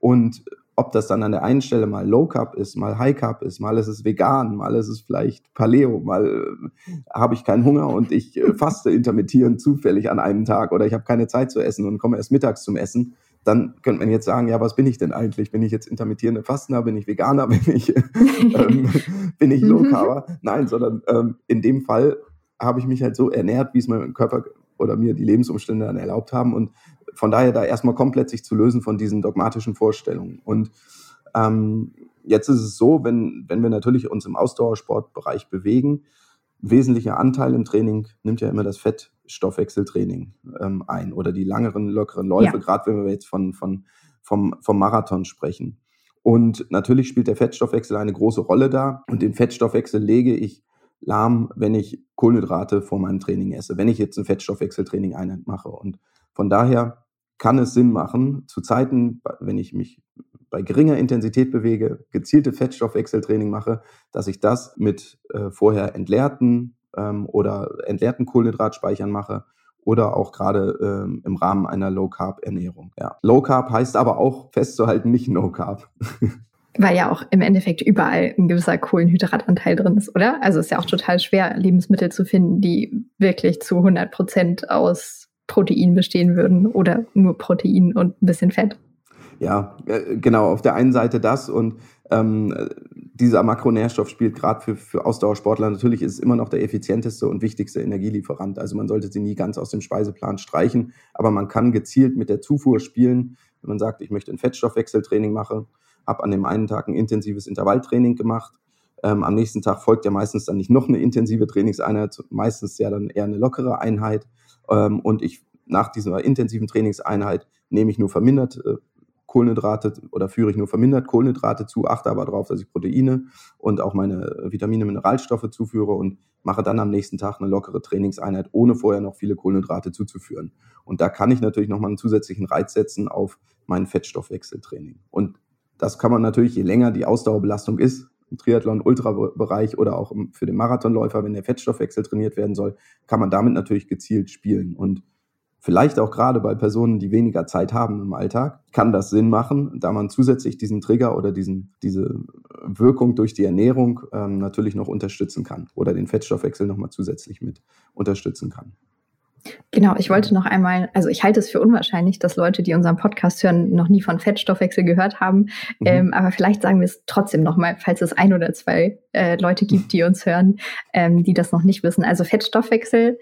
Und ob das dann an der einen Stelle mal Low Carb ist, mal High Carb ist, mal ist es vegan, mal ist es vielleicht Paleo, mal äh, habe ich keinen Hunger und ich äh, faste intermittierend zufällig an einem Tag oder ich habe keine Zeit zu essen und komme erst mittags zum Essen dann könnte man jetzt sagen, ja, was bin ich denn eigentlich? Bin ich jetzt intermittierende Fastner? Bin ich Veganer? Bin ich, ähm, bin ich Low Carber? Nein, sondern ähm, in dem Fall habe ich mich halt so ernährt, wie es mein Körper oder mir die Lebensumstände dann erlaubt haben und von daher da erstmal komplett sich zu lösen von diesen dogmatischen Vorstellungen. Und ähm, jetzt ist es so, wenn, wenn wir natürlich uns im Ausdauersportbereich bewegen, wesentlicher Anteil im Training nimmt ja immer das Fettstoffwechseltraining ähm, ein oder die langeren, lockeren Läufe, ja. gerade wenn wir jetzt von, von, vom, vom Marathon sprechen. Und natürlich spielt der Fettstoffwechsel eine große Rolle da. Und den Fettstoffwechsel lege ich lahm, wenn ich Kohlenhydrate vor meinem Training esse, wenn ich jetzt ein Fettstoffwechseltraining Einheit mache. Und von daher kann es Sinn machen, zu Zeiten, wenn ich mich bei geringer Intensität bewege, gezielte Fettstoffwechseltraining mache, dass ich das mit äh, vorher entleerten ähm, oder entleerten Kohlenhydratspeichern mache oder auch gerade ähm, im Rahmen einer Low Carb Ernährung. Ja. Low Carb heißt aber auch festzuhalten nicht No Carb. Weil ja auch im Endeffekt überall ein gewisser Kohlenhydratanteil drin ist, oder? Also es ist ja auch total schwer, Lebensmittel zu finden, die wirklich zu 100 Prozent aus Protein bestehen würden oder nur Protein und ein bisschen Fett ja, äh, genau, auf der einen Seite das und ähm, dieser Makronährstoff spielt gerade für, für Ausdauersportler natürlich ist es immer noch der effizienteste und wichtigste Energielieferant. Also man sollte sie nie ganz aus dem Speiseplan streichen, aber man kann gezielt mit der Zufuhr spielen. Wenn man sagt, ich möchte ein Fettstoffwechseltraining machen, habe an dem einen Tag ein intensives Intervalltraining gemacht. Ähm, am nächsten Tag folgt ja meistens dann nicht noch eine intensive Trainingseinheit, meistens ja dann eher eine lockere Einheit. Ähm, und ich nach dieser intensiven Trainingseinheit nehme ich nur vermindert äh, Kohlenhydrate oder führe ich nur vermindert Kohlenhydrate zu, achte aber darauf, dass ich Proteine und auch meine Vitamine, Mineralstoffe zuführe und mache dann am nächsten Tag eine lockere Trainingseinheit, ohne vorher noch viele Kohlenhydrate zuzuführen. Und da kann ich natürlich nochmal einen zusätzlichen Reiz setzen auf mein Fettstoffwechseltraining. Und das kann man natürlich, je länger die Ausdauerbelastung ist, im Triathlon, Ultrabereich oder auch für den Marathonläufer, wenn der Fettstoffwechsel trainiert werden soll, kann man damit natürlich gezielt spielen. Und Vielleicht auch gerade bei Personen, die weniger Zeit haben im Alltag, kann das Sinn machen, da man zusätzlich diesen Trigger oder diesen, diese Wirkung durch die Ernährung ähm, natürlich noch unterstützen kann oder den Fettstoffwechsel nochmal zusätzlich mit unterstützen kann. Genau, ich wollte noch einmal, also ich halte es für unwahrscheinlich, dass Leute, die unseren Podcast hören, noch nie von Fettstoffwechsel gehört haben. Mhm. Ähm, aber vielleicht sagen wir es trotzdem nochmal, falls es ein oder zwei äh, Leute gibt, die uns hören, ähm, die das noch nicht wissen. Also Fettstoffwechsel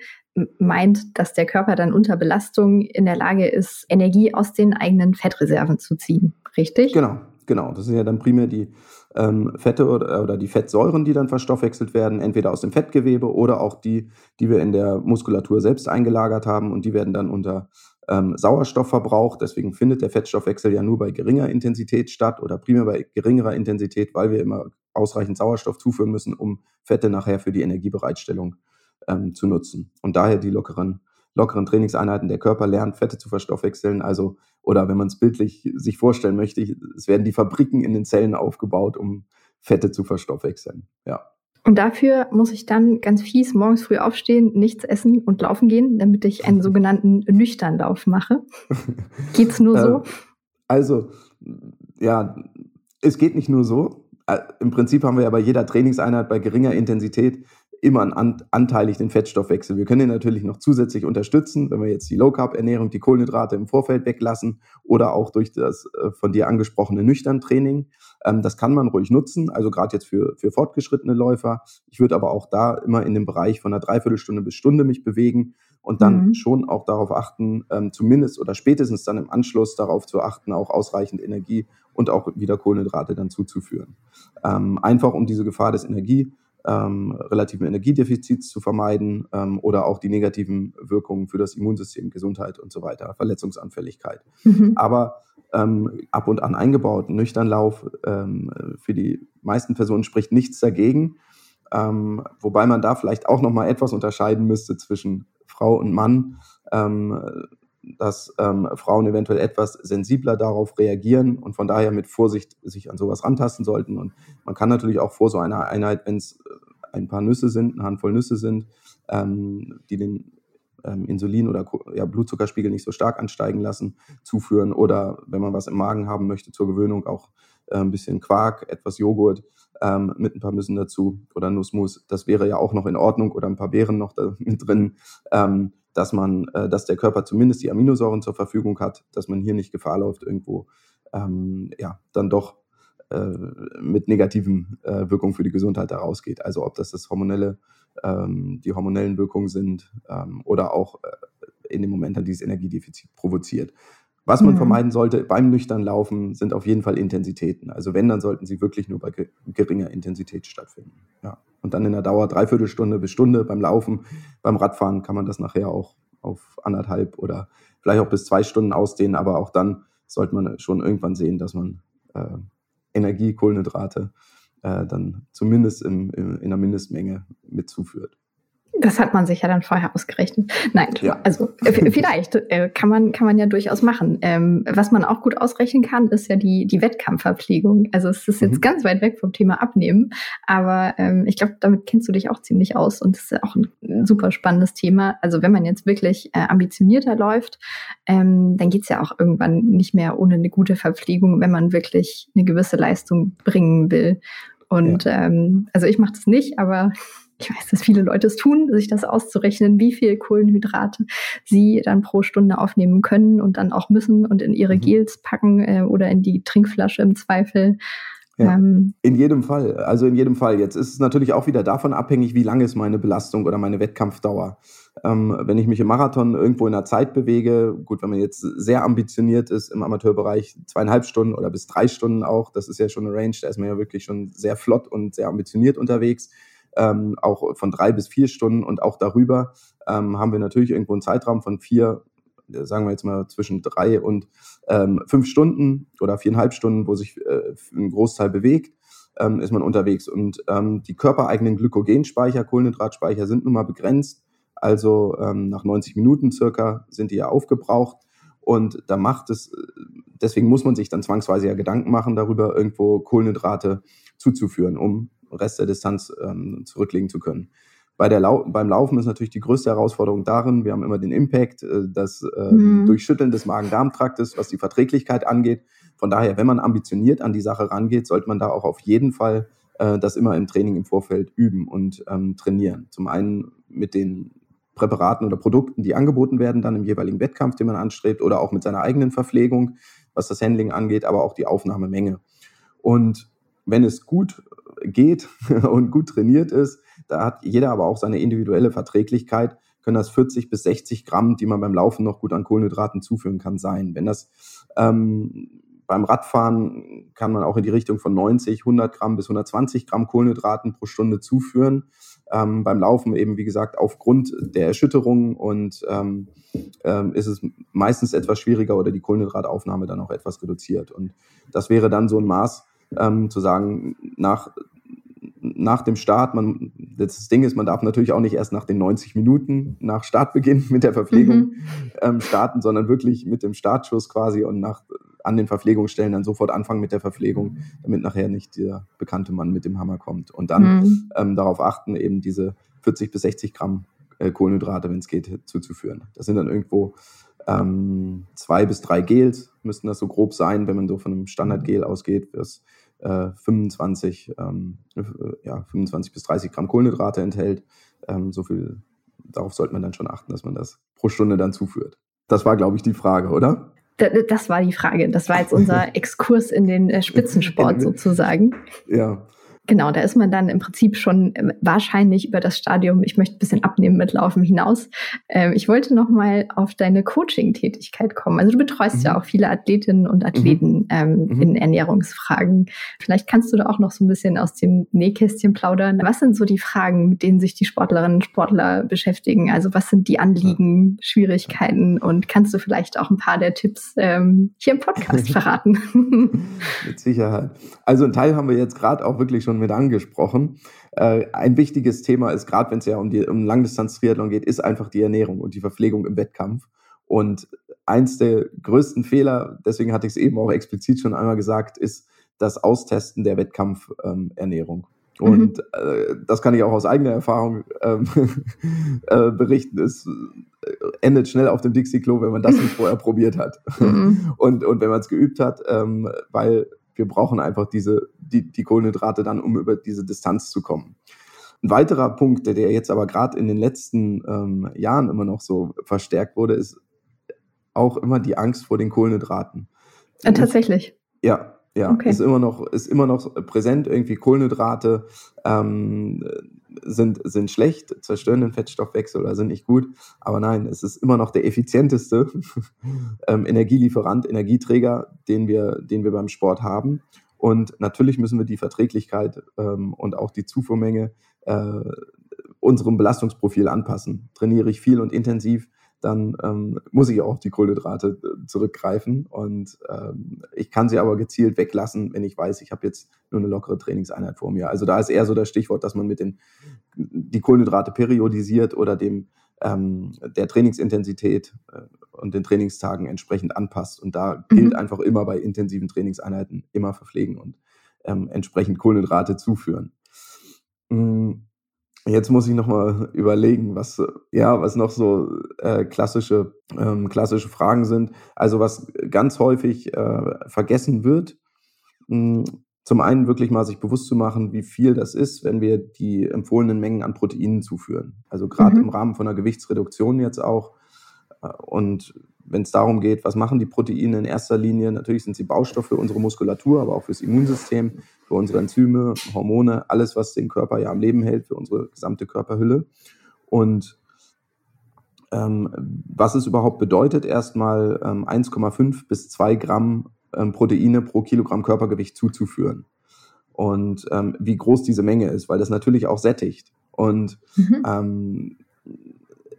meint, dass der Körper dann unter Belastung in der Lage ist, Energie aus den eigenen Fettreserven zu ziehen. Richtig? Genau, genau. Das sind ja dann primär die ähm, Fette oder, oder, die Fettsäuren, die dann verstoffwechselt werden, entweder aus dem Fettgewebe oder auch die, die wir in der Muskulatur selbst eingelagert haben und die werden dann unter ähm, Sauerstoff verbraucht. Deswegen findet der Fettstoffwechsel ja nur bei geringer Intensität statt oder primär bei geringerer Intensität, weil wir immer ausreichend Sauerstoff zuführen müssen, um Fette nachher für die Energiebereitstellung ähm, zu nutzen. Und daher die lockeren, lockeren Trainingseinheiten. Der Körper lernt, Fette zu verstoffwechseln. Also, oder wenn man es bildlich sich vorstellen möchte, es werden die Fabriken in den Zellen aufgebaut, um Fette zu verstoffwechseln. Ja. Und dafür muss ich dann ganz fies morgens früh aufstehen, nichts essen und laufen gehen, damit ich einen sogenannten Nüchternlauf mache. Geht's nur so? Äh, also, ja, es geht nicht nur so. Äh, Im Prinzip haben wir ja bei jeder Trainingseinheit bei geringer Intensität immer an, anteilig den Fettstoffwechsel. Wir können ihn natürlich noch zusätzlich unterstützen, wenn wir jetzt die Low-Carb-Ernährung, die Kohlenhydrate im Vorfeld weglassen oder auch durch das äh, von dir angesprochene Nüchtern-Training. Ähm, das kann man ruhig nutzen, also gerade jetzt für, für fortgeschrittene Läufer. Ich würde aber auch da immer in dem Bereich von einer Dreiviertelstunde bis Stunde mich bewegen und dann mhm. schon auch darauf achten, ähm, zumindest oder spätestens dann im Anschluss darauf zu achten, auch ausreichend Energie und auch wieder Kohlenhydrate dann zuzuführen. Ähm, einfach um diese Gefahr des Energie ähm, relativen Energiedefizits zu vermeiden ähm, oder auch die negativen Wirkungen für das Immunsystem, Gesundheit und so weiter, Verletzungsanfälligkeit. Mhm. Aber ähm, ab und an eingebaut, Nüchternlauf, ähm, für die meisten Personen spricht nichts dagegen. Ähm, wobei man da vielleicht auch nochmal etwas unterscheiden müsste zwischen Frau und Mann. Dass ähm, Frauen eventuell etwas sensibler darauf reagieren und von daher mit Vorsicht sich an sowas rantasten sollten. Und man kann natürlich auch vor so einer Einheit, wenn es äh, ein paar Nüsse sind, eine Handvoll Nüsse sind, ähm, die den ähm, Insulin- oder ja, Blutzuckerspiegel nicht so stark ansteigen lassen, zuführen. Oder wenn man was im Magen haben möchte zur Gewöhnung, auch äh, ein bisschen Quark, etwas Joghurt ähm, mit ein paar Nüssen dazu oder Nussmus. Das wäre ja auch noch in Ordnung oder ein paar Beeren noch da mit drin. Ähm, dass man, äh, dass der Körper zumindest die Aminosäuren zur Verfügung hat, dass man hier nicht Gefahr läuft, irgendwo ähm, ja dann doch äh, mit negativen äh, Wirkungen für die Gesundheit herausgeht. Also ob das das hormonelle, ähm, die hormonellen Wirkungen sind ähm, oder auch äh, in dem Moment dann dieses Energiedefizit provoziert. Was man mhm. vermeiden sollte beim nüchtern Laufen, sind auf jeden Fall Intensitäten. Also wenn, dann sollten sie wirklich nur bei geringer Intensität stattfinden. Ja. Und dann in der Dauer dreiviertel Stunde bis Stunde beim Laufen. Beim Radfahren kann man das nachher auch auf anderthalb oder vielleicht auch bis zwei Stunden ausdehnen. Aber auch dann sollte man schon irgendwann sehen, dass man äh, Energie, Kohlenhydrate äh, dann zumindest im, im, in einer Mindestmenge mit zuführt. Das hat man sich ja dann vorher ausgerechnet. Nein, ja. also äh, vielleicht äh, kann man kann man ja durchaus machen. Ähm, was man auch gut ausrechnen kann, ist ja die die Wettkampfverpflegung. Also es ist jetzt mhm. ganz weit weg vom Thema Abnehmen, aber ähm, ich glaube, damit kennst du dich auch ziemlich aus und das ist ja auch ein super spannendes Thema. Also wenn man jetzt wirklich äh, ambitionierter läuft, ähm, dann geht's ja auch irgendwann nicht mehr ohne eine gute Verpflegung, wenn man wirklich eine gewisse Leistung bringen will. Und ja. ähm, also ich mache das nicht, aber ich weiß, dass viele Leute es tun, sich das auszurechnen, wie viel Kohlenhydrate sie dann pro Stunde aufnehmen können und dann auch müssen und in ihre mhm. Gels packen äh, oder in die Trinkflasche im Zweifel. Ja, ähm, in jedem Fall. Also in jedem Fall. Jetzt ist es natürlich auch wieder davon abhängig, wie lang ist meine Belastung oder meine Wettkampfdauer. Ähm, wenn ich mich im Marathon irgendwo in der Zeit bewege, gut, wenn man jetzt sehr ambitioniert ist im Amateurbereich, zweieinhalb Stunden oder bis drei Stunden auch, das ist ja schon eine Range, da ist man ja wirklich schon sehr flott und sehr ambitioniert unterwegs ähm, auch von drei bis vier Stunden und auch darüber ähm, haben wir natürlich irgendwo einen Zeitraum von vier, sagen wir jetzt mal zwischen drei und ähm, fünf Stunden oder viereinhalb Stunden, wo sich äh, ein Großteil bewegt, ähm, ist man unterwegs. Und ähm, die körpereigenen Glykogenspeicher, Kohlenhydratspeicher sind nun mal begrenzt. Also ähm, nach 90 Minuten circa sind die ja aufgebraucht. Und da macht es, deswegen muss man sich dann zwangsweise ja Gedanken machen darüber, irgendwo Kohlenhydrate zuzuführen, um Rest der Distanz ähm, zurücklegen zu können. Bei der Lau beim Laufen ist natürlich die größte Herausforderung darin, wir haben immer den Impact, äh, das äh, mhm. Durchschütteln des Magen-Darm-Traktes, was die Verträglichkeit angeht. Von daher, wenn man ambitioniert an die Sache rangeht, sollte man da auch auf jeden Fall äh, das immer im Training im Vorfeld üben und ähm, trainieren. Zum einen mit den Präparaten oder Produkten, die angeboten werden, dann im jeweiligen Wettkampf, den man anstrebt, oder auch mit seiner eigenen Verpflegung, was das Handling angeht, aber auch die Aufnahmemenge. Und wenn es gut geht und gut trainiert ist, da hat jeder aber auch seine individuelle Verträglichkeit, können das 40 bis 60 Gramm, die man beim Laufen noch gut an Kohlenhydraten zuführen kann, sein. Wenn das ähm, beim Radfahren kann man auch in die Richtung von 90, 100 Gramm bis 120 Gramm Kohlenhydraten pro Stunde zuführen. Ähm, beim Laufen eben, wie gesagt, aufgrund der Erschütterung und ähm, ähm, ist es meistens etwas schwieriger oder die Kohlenhydrataufnahme dann auch etwas reduziert. Und das wäre dann so ein Maß, ähm, zu sagen, nach, nach dem Start, man, das Ding ist, man darf natürlich auch nicht erst nach den 90 Minuten nach Startbeginn mit der Verpflegung mhm. ähm, starten, sondern wirklich mit dem Startschuss quasi und nach, an den Verpflegungsstellen dann sofort anfangen mit der Verpflegung, damit nachher nicht der bekannte Mann mit dem Hammer kommt. Und dann mhm. ähm, darauf achten, eben diese 40 bis 60 Gramm äh, Kohlenhydrate, wenn es geht, zuzuführen. Das sind dann irgendwo ähm, zwei bis drei Gels müssten das so grob sein, wenn man so von einem Standardgel ausgeht, das äh, 25, ähm, äh, ja, 25 bis 30 Gramm Kohlenhydrate enthält. Ähm, so viel, darauf sollte man dann schon achten, dass man das pro Stunde dann zuführt. Das war, glaube ich, die Frage, oder? Das war die Frage. Das war jetzt unser Exkurs in den äh, Spitzensport sozusagen. Ja. Genau, da ist man dann im Prinzip schon äh, wahrscheinlich über das Stadium, ich möchte ein bisschen abnehmen mit Laufen hinaus. Ähm, ich wollte noch mal auf deine Coaching-Tätigkeit kommen. Also du betreust mhm. ja auch viele Athletinnen und Athleten mhm. Ähm, mhm. in Ernährungsfragen. Vielleicht kannst du da auch noch so ein bisschen aus dem Nähkästchen plaudern. Was sind so die Fragen, mit denen sich die Sportlerinnen und Sportler beschäftigen? Also was sind die Anliegen, Schwierigkeiten und kannst du vielleicht auch ein paar der Tipps ähm, hier im Podcast verraten? mit Sicherheit. Also ein Teil haben wir jetzt gerade auch wirklich schon schon mit angesprochen. Äh, ein wichtiges Thema ist, gerade wenn es ja um, die, um Langdistanz-Triathlon geht, ist einfach die Ernährung und die Verpflegung im Wettkampf. Und eins der größten Fehler, deswegen hatte ich es eben auch explizit schon einmal gesagt, ist das Austesten der Wettkampfernährung. Ähm, und mhm. äh, das kann ich auch aus eigener Erfahrung ähm, äh, berichten. Es äh, endet schnell auf dem Dixie-Klo, wenn man das nicht vorher probiert hat. Mhm. Und, und wenn man es geübt hat, ähm, weil wir brauchen einfach diese, die, die Kohlenhydrate dann, um über diese Distanz zu kommen. Ein weiterer Punkt, der jetzt aber gerade in den letzten ähm, Jahren immer noch so verstärkt wurde, ist auch immer die Angst vor den Kohlenhydraten. Ja, äh, tatsächlich. Ja, ja, okay. ist immer noch ist immer noch präsent. Irgendwie Kohlenhydrate ähm, sind sind schlecht, zerstören den Fettstoffwechsel oder sind nicht gut. Aber nein, es ist immer noch der effizienteste ähm, Energielieferant, Energieträger, den wir den wir beim Sport haben. Und natürlich müssen wir die Verträglichkeit ähm, und auch die Zufuhrmenge äh, unserem Belastungsprofil anpassen. Trainiere ich viel und intensiv, dann ähm, muss ich auch auf die Kohlenhydrate äh, zurückgreifen. Und ähm, ich kann sie aber gezielt weglassen, wenn ich weiß, ich habe jetzt nur eine lockere Trainingseinheit vor mir. Also da ist eher so das Stichwort, dass man mit den die Kohlenhydrate periodisiert oder dem ähm, der Trainingsintensität äh, und den Trainingstagen entsprechend anpasst. Und da mhm. gilt einfach immer bei intensiven Trainingseinheiten immer verpflegen und ähm, entsprechend Kohlenhydrate zuführen. Mhm. Jetzt muss ich nochmal überlegen, was, ja, was noch so äh, klassische, ähm, klassische Fragen sind. Also was ganz häufig äh, vergessen wird, mh, hm, zum einen wirklich mal sich bewusst zu machen, wie viel das ist, wenn wir die empfohlenen Mengen an Proteinen zuführen. Also gerade mhm. im Rahmen von einer Gewichtsreduktion jetzt auch. Und wenn es darum geht, was machen die Proteine in erster Linie, natürlich sind sie Baustoff für unsere Muskulatur, aber auch fürs Immunsystem, für unsere Enzyme, Hormone, alles, was den Körper ja am Leben hält, für unsere gesamte Körperhülle. Und ähm, was es überhaupt bedeutet, erstmal ähm, 1,5 bis 2 Gramm ähm, Proteine pro Kilogramm Körpergewicht zuzuführen. Und ähm, wie groß diese Menge ist, weil das natürlich auch sättigt. Und mhm. ähm,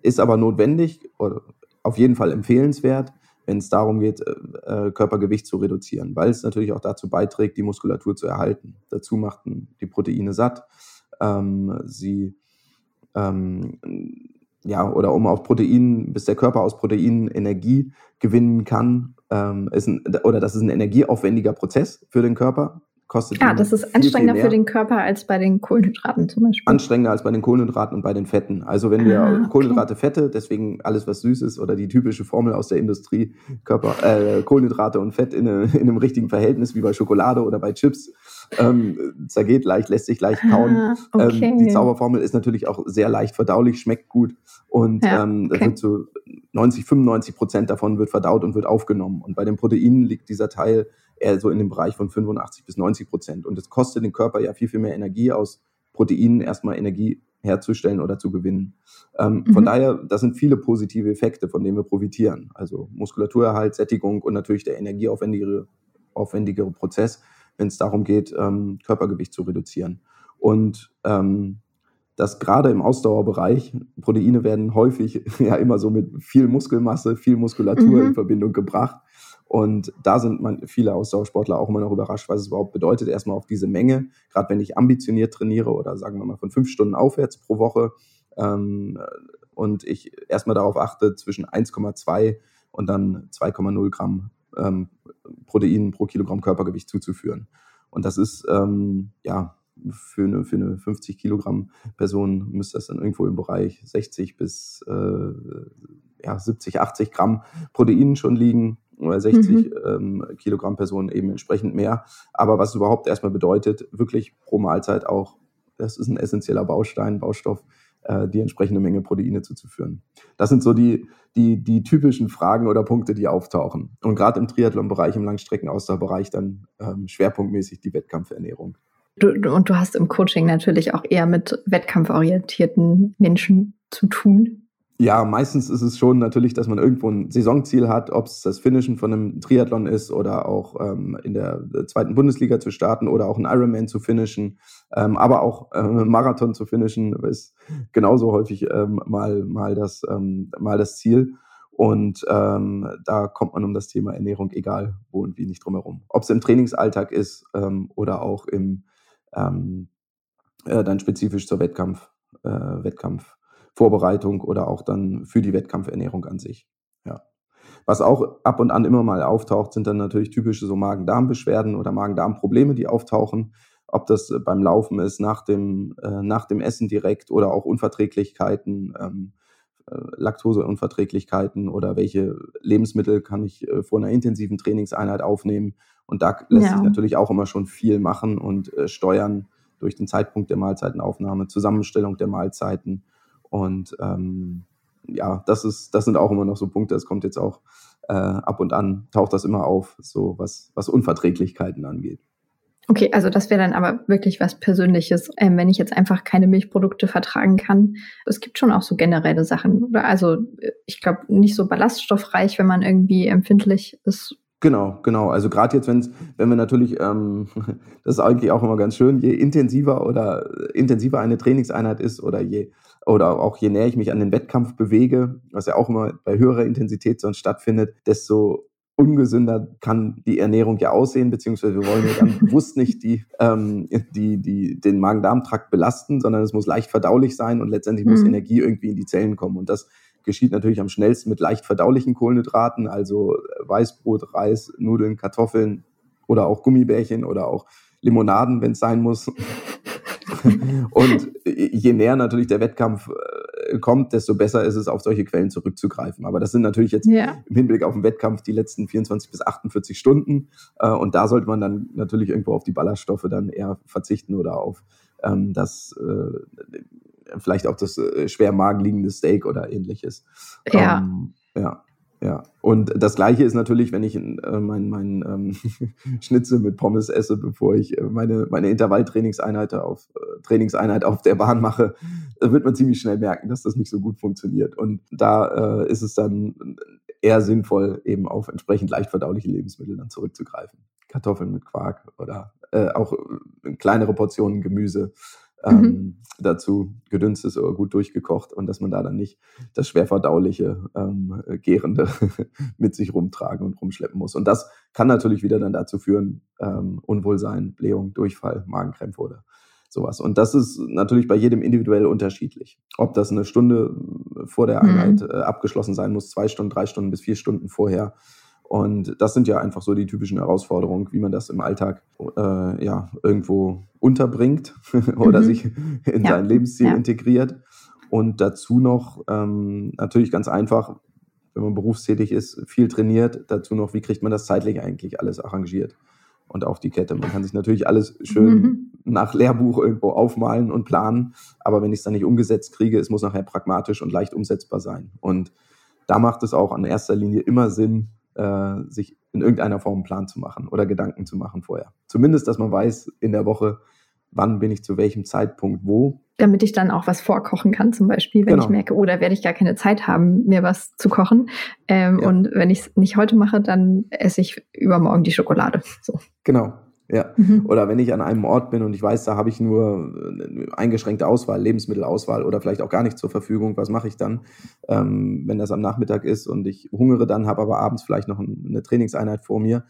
ist aber notwendig oder auf jeden Fall empfehlenswert, wenn es darum geht, äh, äh, Körpergewicht zu reduzieren, weil es natürlich auch dazu beiträgt, die Muskulatur zu erhalten. Dazu machten die Proteine satt. Ähm, sie ähm, ja, oder um auf Proteinen, bis der Körper aus Proteinen Energie gewinnen kann, ähm, ist ein, oder das ist ein energieaufwendiger Prozess für den Körper. Kostet ah, das ist anstrengender für den Körper als bei den Kohlenhydraten zum Beispiel. Anstrengender als bei den Kohlenhydraten und bei den Fetten. Also wenn wir ah, okay. Kohlenhydrate, Fette, deswegen alles, was süß ist oder die typische Formel aus der Industrie, Körper, äh, Kohlenhydrate und Fett in, eine, in einem richtigen Verhältnis wie bei Schokolade oder bei Chips, ähm, zergeht leicht, lässt sich leicht kauen. Ah, okay. ähm, die Zauberformel ist natürlich auch sehr leicht verdaulich, schmeckt gut und ja, ähm, okay. wird zu 90, 95 Prozent davon wird verdaut und wird aufgenommen. Und bei den Proteinen liegt dieser Teil eher so in dem Bereich von 85 bis 90 Prozent. Und es kostet den Körper ja viel, viel mehr Energie aus Proteinen erstmal Energie herzustellen oder zu gewinnen. Ähm, mhm. Von daher, das sind viele positive Effekte, von denen wir profitieren. Also Muskulaturerhalt, Sättigung und natürlich der energieaufwendigere aufwendigere Prozess, wenn es darum geht, ähm, Körpergewicht zu reduzieren. Und ähm, dass gerade im Ausdauerbereich Proteine werden häufig ja immer so mit viel Muskelmasse, viel Muskulatur mhm. in Verbindung gebracht. Und da sind man, viele Ausdauersportler auch immer noch überrascht, was es überhaupt bedeutet, erstmal auf diese Menge, gerade wenn ich ambitioniert trainiere oder sagen wir mal von fünf Stunden aufwärts pro Woche ähm, und ich erstmal darauf achte, zwischen 1,2 und dann 2,0 Gramm ähm, Protein pro Kilogramm Körpergewicht zuzuführen. Und das ist ähm, ja für eine, für eine 50 Kilogramm Person müsste das dann irgendwo im Bereich 60 bis äh, ja, 70, 80 Gramm Protein schon liegen oder 60 mhm. ähm, Kilogramm Person eben entsprechend mehr. Aber was überhaupt erstmal bedeutet, wirklich pro Mahlzeit auch, das ist ein essentieller Baustein, Baustoff, äh, die entsprechende Menge Proteine zuzuführen. Das sind so die, die, die typischen Fragen oder Punkte, die auftauchen. Und gerade im Triathlon-Bereich, im Langstreckenausdauerbereich dann ähm, schwerpunktmäßig die Wettkampfernährung. Du, und du hast im Coaching natürlich auch eher mit wettkampforientierten Menschen zu tun. Ja, meistens ist es schon natürlich, dass man irgendwo ein Saisonziel hat, ob es das Finishen von einem Triathlon ist oder auch ähm, in der zweiten Bundesliga zu starten oder auch ein Ironman zu finishen, ähm, aber auch äh, Marathon zu finishen ist genauso häufig ähm, mal, mal, das, ähm, mal das Ziel. Und ähm, da kommt man um das Thema Ernährung, egal wo und wie, nicht drum herum. Ob es im Trainingsalltag ist ähm, oder auch im äh, dann spezifisch zur Wettkampf, äh, Wettkampf Vorbereitung oder auch dann für die Wettkampfernährung an sich. Ja. Was auch ab und an immer mal auftaucht, sind dann natürlich typische so Magen-Darm-Beschwerden oder Magen-Darm-Probleme, die auftauchen. Ob das beim Laufen ist, nach dem, äh, nach dem Essen direkt oder auch Unverträglichkeiten, ähm, äh, Laktoseunverträglichkeiten oder welche Lebensmittel kann ich äh, vor einer intensiven Trainingseinheit aufnehmen. Und da lässt ja. sich natürlich auch immer schon viel machen und äh, steuern durch den Zeitpunkt der Mahlzeitenaufnahme, Zusammenstellung der Mahlzeiten. Und ähm, ja, das ist, das sind auch immer noch so Punkte. Es kommt jetzt auch äh, ab und an, taucht das immer auf, so was, was Unverträglichkeiten angeht. Okay, also das wäre dann aber wirklich was Persönliches, ähm, wenn ich jetzt einfach keine Milchprodukte vertragen kann. Es gibt schon auch so generelle Sachen, oder? Also ich glaube, nicht so ballaststoffreich, wenn man irgendwie empfindlich ist. Genau, genau. Also gerade jetzt, wenn's, wenn wir natürlich, ähm, das ist eigentlich auch immer ganz schön, je intensiver oder intensiver eine Trainingseinheit ist oder je oder auch je näher ich mich an den Wettkampf bewege, was ja auch immer bei höherer Intensität sonst stattfindet, desto ungesünder kann die Ernährung ja aussehen, beziehungsweise wir wollen ja dann bewusst nicht die, ähm, die, die, den Magen-Darm-Trakt belasten, sondern es muss leicht verdaulich sein und letztendlich mhm. muss Energie irgendwie in die Zellen kommen. Und das geschieht natürlich am schnellsten mit leicht verdaulichen Kohlenhydraten, also Weißbrot, Reis, Nudeln, Kartoffeln oder auch Gummibärchen oder auch Limonaden, wenn es sein muss. Und je näher natürlich der Wettkampf äh, kommt, desto besser ist es, auf solche Quellen zurückzugreifen. Aber das sind natürlich jetzt ja. im Hinblick auf den Wettkampf die letzten 24 bis 48 Stunden. Äh, und da sollte man dann natürlich irgendwo auf die Ballaststoffe dann eher verzichten oder auf ähm, das äh, vielleicht auch das schwer magen liegende Steak oder ähnliches. Ja. Ähm, ja. Ja, und das Gleiche ist natürlich, wenn ich äh, mein, mein ähm, Schnitzel mit Pommes esse, bevor ich äh, meine, meine Intervalltrainingseinheit auf, äh, Trainingseinheit auf der Bahn mache, wird man ziemlich schnell merken, dass das nicht so gut funktioniert. Und da äh, ist es dann eher sinnvoll, eben auf entsprechend leicht verdauliche Lebensmittel dann zurückzugreifen. Kartoffeln mit Quark oder äh, auch äh, kleinere Portionen Gemüse ähm, mhm. dazu gedünstet oder gut durchgekocht und dass man da dann nicht das schwerverdauliche, ähm, gärende mit sich rumtragen und rumschleppen muss. Und das kann natürlich wieder dann dazu führen, ähm, Unwohlsein, Blähung, Durchfall, Magenkrämpfe oder sowas. Und das ist natürlich bei jedem individuell unterschiedlich. Ob das eine Stunde vor der mhm. Einheit mhm. äh, abgeschlossen sein muss, zwei Stunden, drei Stunden bis vier Stunden vorher und das sind ja einfach so die typischen Herausforderungen, wie man das im Alltag äh, ja, irgendwo unterbringt oder mhm. sich in ja. sein Lebensziel ja. integriert. Und dazu noch ähm, natürlich ganz einfach, wenn man berufstätig ist, viel trainiert, dazu noch, wie kriegt man das zeitlich eigentlich alles arrangiert und auf die Kette. Man kann sich natürlich alles schön mhm. nach Lehrbuch irgendwo aufmalen und planen, aber wenn ich es dann nicht umgesetzt kriege, es muss nachher pragmatisch und leicht umsetzbar sein. Und da macht es auch an erster Linie immer Sinn, äh, sich in irgendeiner Form einen Plan zu machen oder Gedanken zu machen vorher. Zumindest, dass man weiß in der Woche, wann bin ich zu welchem Zeitpunkt wo. Damit ich dann auch was vorkochen kann, zum Beispiel, wenn genau. ich merke, oder oh, werde ich gar keine Zeit haben, mir was zu kochen. Ähm, ja. Und wenn ich es nicht heute mache, dann esse ich übermorgen die Schokolade. So. Genau, ja. Mhm. Oder wenn ich an einem Ort bin und ich weiß, da habe ich nur eine eingeschränkte Auswahl, Lebensmittelauswahl oder vielleicht auch gar nicht zur Verfügung, was mache ich dann, ähm, wenn das am Nachmittag ist und ich hungere dann, habe aber abends vielleicht noch eine Trainingseinheit vor mir,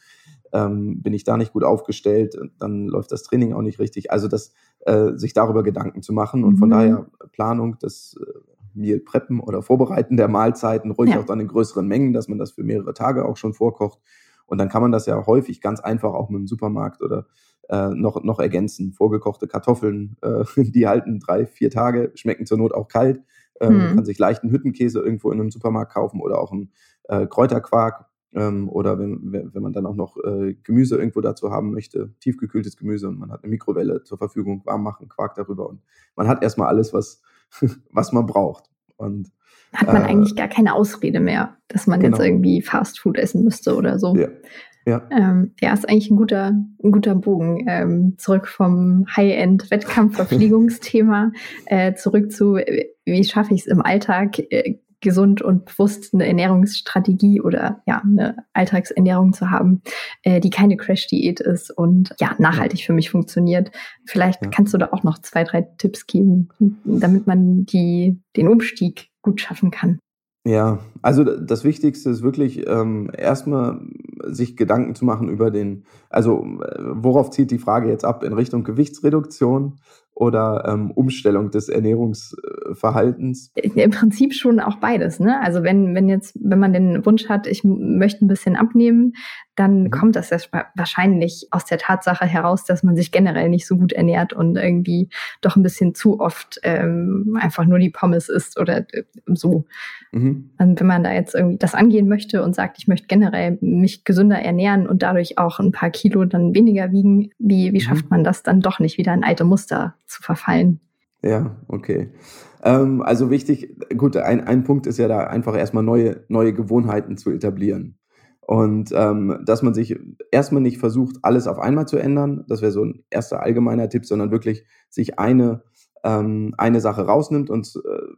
ähm, bin ich da nicht gut aufgestellt, dann läuft das Training auch nicht richtig. Also das, äh, sich darüber Gedanken zu machen und von mhm. daher Planung, das äh, Meal preppen oder vorbereiten der Mahlzeiten, ruhig ja. auch dann in größeren Mengen, dass man das für mehrere Tage auch schon vorkocht und dann kann man das ja häufig ganz einfach auch mit dem Supermarkt oder äh, noch, noch ergänzen. Vorgekochte Kartoffeln, äh, die halten drei, vier Tage, schmecken zur Not auch kalt. Ähm, hm. Kann sich leichten Hüttenkäse irgendwo in einem Supermarkt kaufen oder auch einen äh, Kräuterquark. Ähm, oder wenn, wenn man dann auch noch äh, Gemüse irgendwo dazu haben möchte, tiefgekühltes Gemüse und man hat eine Mikrowelle zur Verfügung, warm machen, Quark darüber und man hat erstmal alles, was, was man braucht. Und hat man äh, eigentlich gar keine Ausrede mehr, dass man genau. jetzt irgendwie Fast Food essen müsste oder so. Ja. Ja. Ähm, ja, ist eigentlich ein guter, ein guter Bogen. Ähm, zurück vom High-End-Wettkampfverpflegungsthema äh, zurück zu, wie schaffe ich es im Alltag, äh, gesund und bewusst eine Ernährungsstrategie oder ja, eine Alltagsernährung zu haben, äh, die keine Crash-Diät ist und ja, nachhaltig für mich funktioniert. Vielleicht ja. kannst du da auch noch zwei, drei Tipps geben, damit man die, den Umstieg gut schaffen kann. Ja, also das Wichtigste ist wirklich ähm, erstmal sich Gedanken zu machen über den, also worauf zielt die Frage jetzt ab in Richtung Gewichtsreduktion oder ähm, Umstellung des Ernährungsverhaltens? Im Prinzip schon auch beides. Ne? Also wenn, wenn jetzt, wenn man den Wunsch hat, ich möchte ein bisschen abnehmen, dann mhm. kommt das ja wahrscheinlich aus der Tatsache heraus, dass man sich generell nicht so gut ernährt und irgendwie doch ein bisschen zu oft ähm, einfach nur die Pommes isst oder äh, so. Mhm. Und wenn man da jetzt irgendwie das angehen möchte und sagt, ich möchte generell mich gesünder ernähren und dadurch auch ein paar Kilo dann weniger wiegen, wie, wie mhm. schafft man das dann doch nicht wieder in alte Muster zu verfallen? Ja, okay. Ähm, also wichtig, gut, ein, ein Punkt ist ja da einfach erstmal neue, neue Gewohnheiten zu etablieren. Und ähm, dass man sich erstmal nicht versucht, alles auf einmal zu ändern, das wäre so ein erster allgemeiner Tipp, sondern wirklich sich eine, ähm, eine Sache rausnimmt und äh,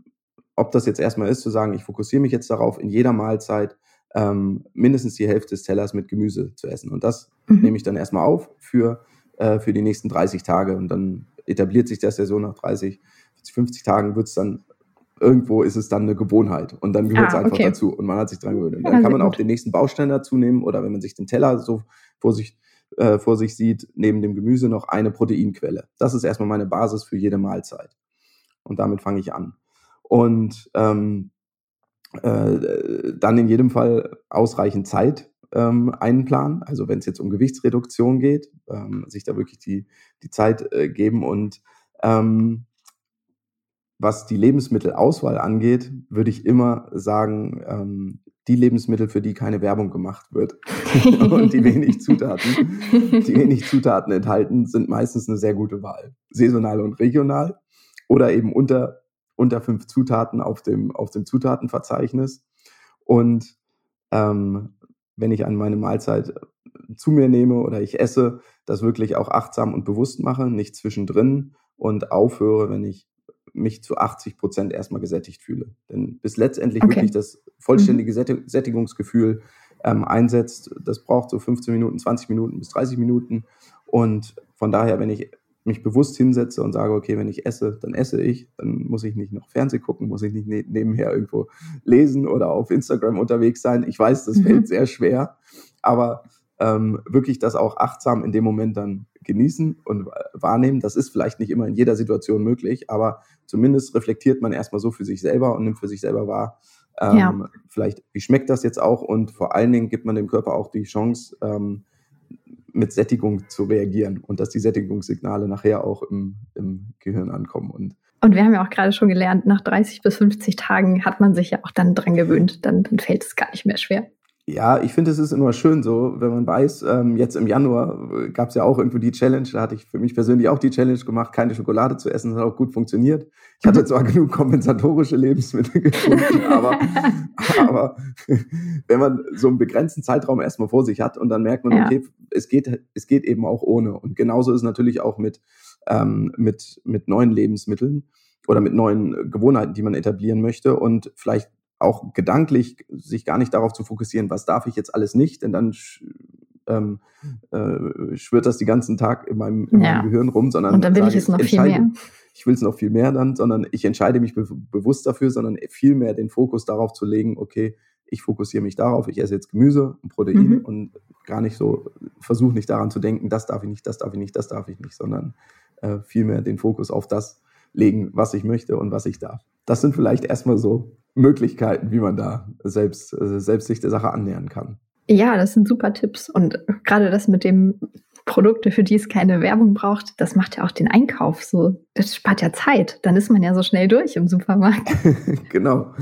ob das jetzt erstmal ist, zu sagen, ich fokussiere mich jetzt darauf, in jeder Mahlzeit ähm, mindestens die Hälfte des Tellers mit Gemüse zu essen. Und das mhm. nehme ich dann erstmal auf für, äh, für die nächsten 30 Tage. Und dann etabliert sich das ja so nach 30, 40, 50 Tagen wird es dann irgendwo ist es dann eine Gewohnheit und dann gehört es ah, einfach okay. dazu und man hat sich dran gewöhnt. Und dann ja, kann man auch den nächsten Baustein dazu nehmen oder wenn man sich den Teller so vor sich, äh, vor sich sieht, neben dem Gemüse noch eine Proteinquelle. Das ist erstmal meine Basis für jede Mahlzeit. Und damit fange ich an. Und ähm, äh, dann in jedem Fall ausreichend Zeit ähm, einplanen. Also wenn es jetzt um Gewichtsreduktion geht, ähm, sich da wirklich die, die Zeit äh, geben und ähm, was die Lebensmittelauswahl angeht, würde ich immer sagen, ähm, die Lebensmittel, für die keine Werbung gemacht wird und die wenig Zutaten, die wenig Zutaten enthalten, sind meistens eine sehr gute Wahl. Saisonal und regional oder eben unter, unter fünf Zutaten auf dem, auf dem Zutatenverzeichnis. Und ähm, wenn ich an meine Mahlzeit zu mir nehme oder ich esse, das wirklich auch achtsam und bewusst mache, nicht zwischendrin und aufhöre, wenn ich mich zu 80 Prozent erstmal gesättigt fühle. Denn bis letztendlich okay. wirklich das vollständige mhm. Sättigungsgefühl ähm, einsetzt, das braucht so 15 Minuten, 20 Minuten bis 30 Minuten. Und von daher, wenn ich mich bewusst hinsetze und sage, okay, wenn ich esse, dann esse ich, dann muss ich nicht noch Fernsehen gucken, muss ich nicht ne nebenher irgendwo lesen oder auf Instagram unterwegs sein. Ich weiß, das mhm. fällt sehr schwer, aber ähm, wirklich das auch achtsam in dem Moment dann genießen und wahrnehmen. Das ist vielleicht nicht immer in jeder Situation möglich, aber zumindest reflektiert man erstmal so für sich selber und nimmt für sich selber wahr, ähm, ja. vielleicht, wie schmeckt das jetzt auch und vor allen Dingen gibt man dem Körper auch die Chance, ähm, mit Sättigung zu reagieren und dass die Sättigungssignale nachher auch im, im Gehirn ankommen. Und und wir haben ja auch gerade schon gelernt, nach 30 bis 50 Tagen hat man sich ja auch dann dran gewöhnt. Dann, dann fällt es gar nicht mehr schwer. Ja, ich finde, es ist immer schön so, wenn man weiß, ähm, jetzt im Januar äh, gab es ja auch irgendwo die Challenge, da hatte ich für mich persönlich auch die Challenge gemacht, keine Schokolade zu essen, das hat auch gut funktioniert. Ich hatte zwar genug kompensatorische Lebensmittel gefunden, aber, aber wenn man so einen begrenzten Zeitraum erstmal vor sich hat und dann merkt man, ja. okay, es geht, es geht eben auch ohne. Und genauso ist es natürlich auch mit, ähm, mit, mit neuen Lebensmitteln oder mit neuen Gewohnheiten, die man etablieren möchte. Und vielleicht auch gedanklich sich gar nicht darauf zu fokussieren, was darf ich jetzt alles nicht, denn dann ähm, äh, schwirrt das den ganzen Tag in meinem, in ja. meinem Gehirn rum, sondern und dann will ich es noch viel mehr. Ich will es noch viel mehr dann, sondern ich entscheide mich be bewusst dafür, sondern viel mehr den Fokus darauf zu legen, okay, ich fokussiere mich darauf, ich esse jetzt Gemüse und Protein mhm. und gar nicht so, versuche nicht daran zu denken, das darf ich nicht, das darf ich nicht, das darf ich nicht, sondern äh, vielmehr den Fokus auf das legen, was ich möchte und was ich darf. Das sind vielleicht erstmal so Möglichkeiten, wie man da selbst, äh, selbst sich der Sache annähern kann. Ja, das sind super Tipps. Und gerade das mit dem Produkte, für die es keine Werbung braucht, das macht ja auch den Einkauf so. Das spart ja Zeit. Dann ist man ja so schnell durch im Supermarkt. genau.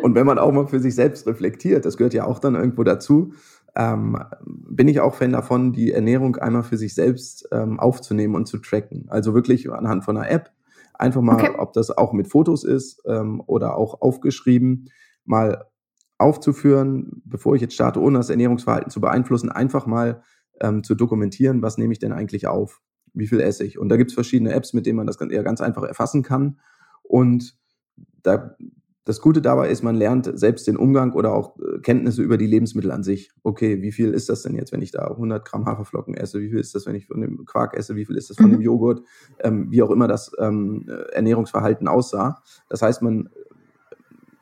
Und wenn man auch mal für sich selbst reflektiert, das gehört ja auch dann irgendwo dazu, ähm, bin ich auch Fan davon, die Ernährung einmal für sich selbst ähm, aufzunehmen und zu tracken. Also wirklich anhand von einer App Einfach mal, okay. ob das auch mit Fotos ist ähm, oder auch aufgeschrieben, mal aufzuführen, bevor ich jetzt starte, ohne das Ernährungsverhalten zu beeinflussen, einfach mal ähm, zu dokumentieren, was nehme ich denn eigentlich auf, wie viel esse ich. Und da gibt es verschiedene Apps, mit denen man das eher ganz einfach erfassen kann. Und da das Gute dabei ist, man lernt selbst den Umgang oder auch äh, Kenntnisse über die Lebensmittel an sich. Okay, wie viel ist das denn jetzt, wenn ich da 100 Gramm Haferflocken esse? Wie viel ist das, wenn ich von dem Quark esse? Wie viel ist das von mhm. dem Joghurt? Ähm, wie auch immer das ähm, Ernährungsverhalten aussah. Das heißt, man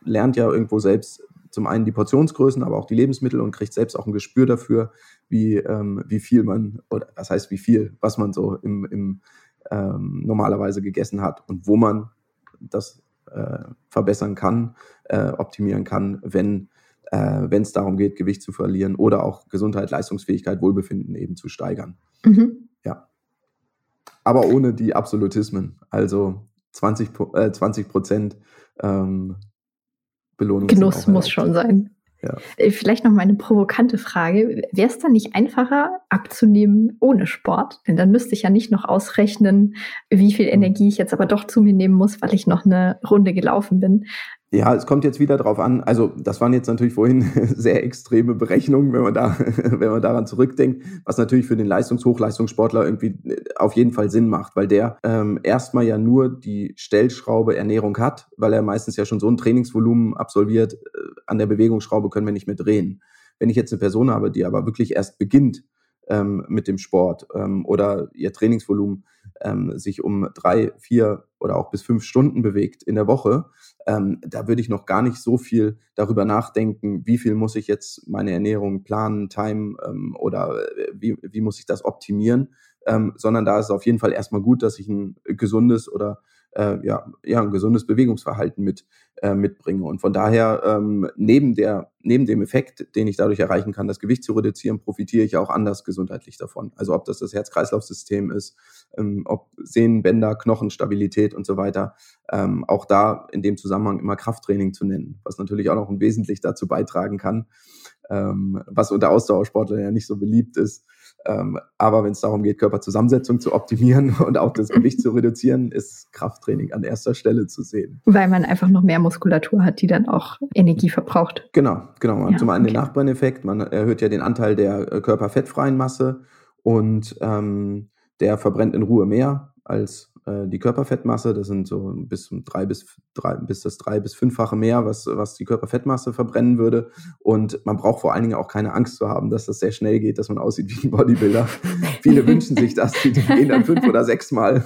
lernt ja irgendwo selbst zum einen die Portionsgrößen, aber auch die Lebensmittel und kriegt selbst auch ein Gespür dafür, wie, ähm, wie viel man, oder was heißt wie viel, was man so im, im ähm, normalerweise gegessen hat und wo man das äh, verbessern kann, äh, optimieren kann, wenn äh, es darum geht, Gewicht zu verlieren oder auch Gesundheit, Leistungsfähigkeit, Wohlbefinden eben zu steigern. Mhm. Ja. Aber ohne die Absolutismen. Also 20, äh, 20 Prozent ähm, Belohnung. Genuss muss schon sein. Ja. Äh, vielleicht noch mal eine provokante Frage. Wäre es dann nicht einfacher, abzunehmen ohne Sport? Denn dann müsste ich ja nicht noch ausrechnen, wie viel hm. Energie ich jetzt aber doch zu mir nehmen muss, weil ich noch eine Runde gelaufen bin. Ja, es kommt jetzt wieder drauf an. Also, das waren jetzt natürlich vorhin sehr extreme Berechnungen, wenn man da, wenn man daran zurückdenkt, was natürlich für den Leistungshochleistungssportler irgendwie äh, auf jeden Fall Sinn macht, weil der ähm, erstmal ja nur die Stellschraube Ernährung hat, weil er meistens ja schon so ein Trainingsvolumen absolviert. Äh, an der Bewegungsschraube können wir nicht mehr drehen. Wenn ich jetzt eine Person habe, die aber wirklich erst beginnt ähm, mit dem Sport ähm, oder ihr Trainingsvolumen ähm, sich um drei, vier oder auch bis fünf Stunden bewegt in der Woche, ähm, da würde ich noch gar nicht so viel darüber nachdenken, wie viel muss ich jetzt meine Ernährung planen, time ähm, oder äh, wie, wie muss ich das optimieren, ähm, sondern da ist es auf jeden Fall erstmal gut, dass ich ein gesundes oder äh, ja, ja, ein gesundes Bewegungsverhalten mit, äh, mitbringe. Und von daher, ähm, neben, der, neben dem Effekt, den ich dadurch erreichen kann, das Gewicht zu reduzieren, profitiere ich auch anders gesundheitlich davon. Also ob das das Herz-Kreislauf-System ist, ähm, ob Sehnen, Bänder, Knochenstabilität und so weiter. Ähm, auch da in dem Zusammenhang immer Krafttraining zu nennen, was natürlich auch noch wesentlich dazu beitragen kann, ähm, was unter Ausdauersportlern ja nicht so beliebt ist, ähm, aber wenn es darum geht, Körperzusammensetzung zu optimieren und auch das Gewicht zu reduzieren, ist Krafttraining an erster Stelle zu sehen. Weil man einfach noch mehr Muskulatur hat, die dann auch Energie verbraucht. Genau, genau. Man ja, hat zum einen okay. den Nachbarneffekt, man erhöht ja den Anteil der äh, körperfettfreien Masse und ähm, der verbrennt in Ruhe mehr als äh, die Körperfettmasse. Das sind so bis drei bis drei, bis das drei bis fünffache mehr, was, was die Körperfettmasse verbrennen würde. Und man braucht vor allen Dingen auch keine Angst zu haben, dass das sehr schnell geht, dass man aussieht wie ein Bodybuilder. Viele wünschen sich das, die gehen dann fünf oder sechs Mal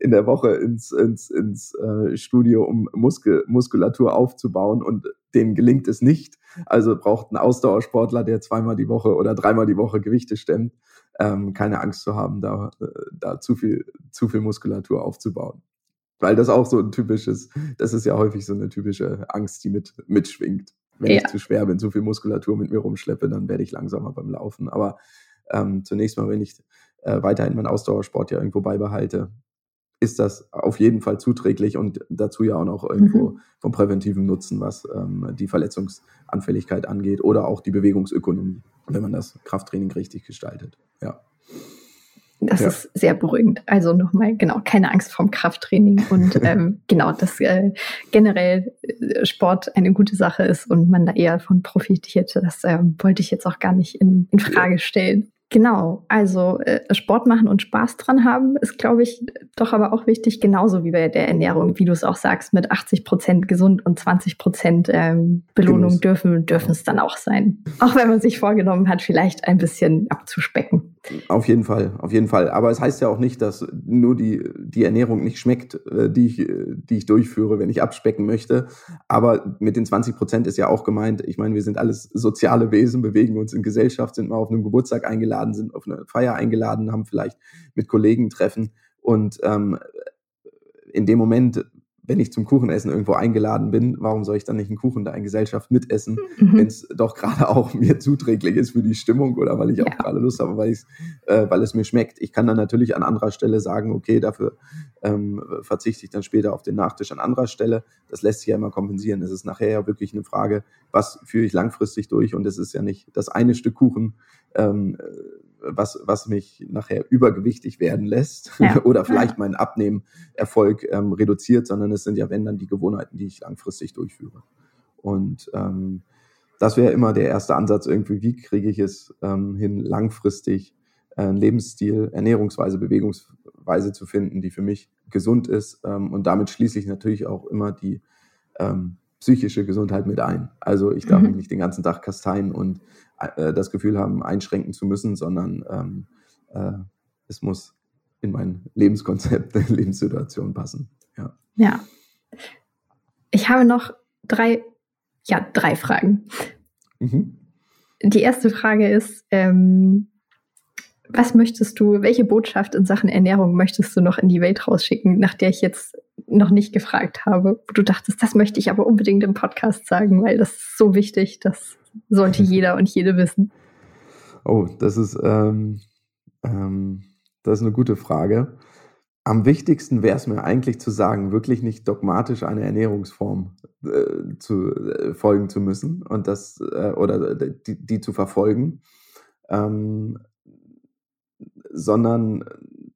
in der Woche ins, ins, ins äh, Studio, um Muskel, Muskulatur aufzubauen und denen gelingt es nicht. Also braucht ein Ausdauersportler, der zweimal die Woche oder dreimal die Woche Gewichte stemmt, ähm, keine Angst zu haben, da, äh, da zu viel, zu viel Muskulatur aufzubauen. Weil das auch so ein typisches, das ist ja häufig so eine typische Angst, die mit, mitschwingt. Wenn ja. ich zu schwer bin, zu viel Muskulatur mit mir rumschleppe, dann werde ich langsamer beim Laufen. Aber ähm, zunächst mal, wenn ich äh, weiterhin meinen Ausdauersport ja irgendwo beibehalte, ist das auf jeden Fall zuträglich und dazu ja auch noch irgendwo mhm. vom präventiven Nutzen, was ähm, die Verletzungsanfälligkeit angeht oder auch die Bewegungsökonomie, wenn man das Krafttraining richtig gestaltet. Ja. Das ja. ist sehr beruhigend. Also nochmal, genau, keine Angst vorm Krafttraining und ähm, genau, dass äh, generell äh, Sport eine gute Sache ist und man da eher von profitiert. Das äh, wollte ich jetzt auch gar nicht in, in Frage stellen. Genau, also äh, Sport machen und Spaß dran haben ist, glaube ich, doch aber auch wichtig, genauso wie bei der Ernährung, wie du es auch sagst, mit 80 Prozent gesund und 20 Prozent ähm, Belohnung Genuss. dürfen, dürfen es dann auch sein. Auch wenn man sich vorgenommen hat, vielleicht ein bisschen abzuspecken. Auf jeden Fall, auf jeden Fall. Aber es heißt ja auch nicht, dass nur die, die Ernährung nicht schmeckt, äh, die ich, die ich durchführe, wenn ich abspecken möchte. Aber mit den 20 Prozent ist ja auch gemeint, ich meine, wir sind alles soziale Wesen, bewegen uns in Gesellschaft, sind mal auf einem Geburtstag eingeladen, sind auf eine Feier eingeladen, haben vielleicht mit Kollegen treffen. Und ähm, in dem Moment wenn ich zum Kuchenessen irgendwo eingeladen bin, warum soll ich dann nicht einen Kuchen da in Gesellschaft mitessen, mhm. wenn es doch gerade auch mir zuträglich ist für die Stimmung oder weil ich ja. auch gerade Lust habe, weil, äh, weil es mir schmeckt. Ich kann dann natürlich an anderer Stelle sagen, okay, dafür ähm, verzichte ich dann später auf den Nachtisch an anderer Stelle. Das lässt sich ja immer kompensieren. Es ist nachher ja wirklich eine Frage, was führe ich langfristig durch und es ist ja nicht das eine Stück Kuchen. Ähm, was, was mich nachher übergewichtig werden lässt ja. oder vielleicht meinen Abnehmerfolg ähm, reduziert, sondern es sind ja, wenn dann die Gewohnheiten, die ich langfristig durchführe. Und ähm, das wäre immer der erste Ansatz irgendwie, wie kriege ich es ähm, hin, langfristig äh, einen Lebensstil, Ernährungsweise, Bewegungsweise zu finden, die für mich gesund ist. Ähm, und damit schließe ich natürlich auch immer die ähm, psychische Gesundheit mit ein. Also ich darf mhm. mich nicht den ganzen Tag kasteien und äh, das Gefühl haben, einschränken zu müssen, sondern ähm, äh, es muss in mein Lebenskonzept, Lebenssituation passen. Ja. ja. Ich habe noch drei, ja, drei Fragen. Mhm. Die erste Frage ist, ähm, Was möchtest du, welche Botschaft in Sachen Ernährung möchtest du noch in die Welt rausschicken, nach der ich jetzt noch nicht gefragt habe, wo du dachtest, das möchte ich aber unbedingt im Podcast sagen, weil das ist so wichtig, das sollte jeder und jede wissen. Oh, das ist, ähm, ähm, das ist eine gute Frage. Am wichtigsten wäre es mir eigentlich zu sagen, wirklich nicht dogmatisch eine Ernährungsform äh, zu äh, folgen zu müssen und das äh, oder die, die, zu verfolgen, ähm, sondern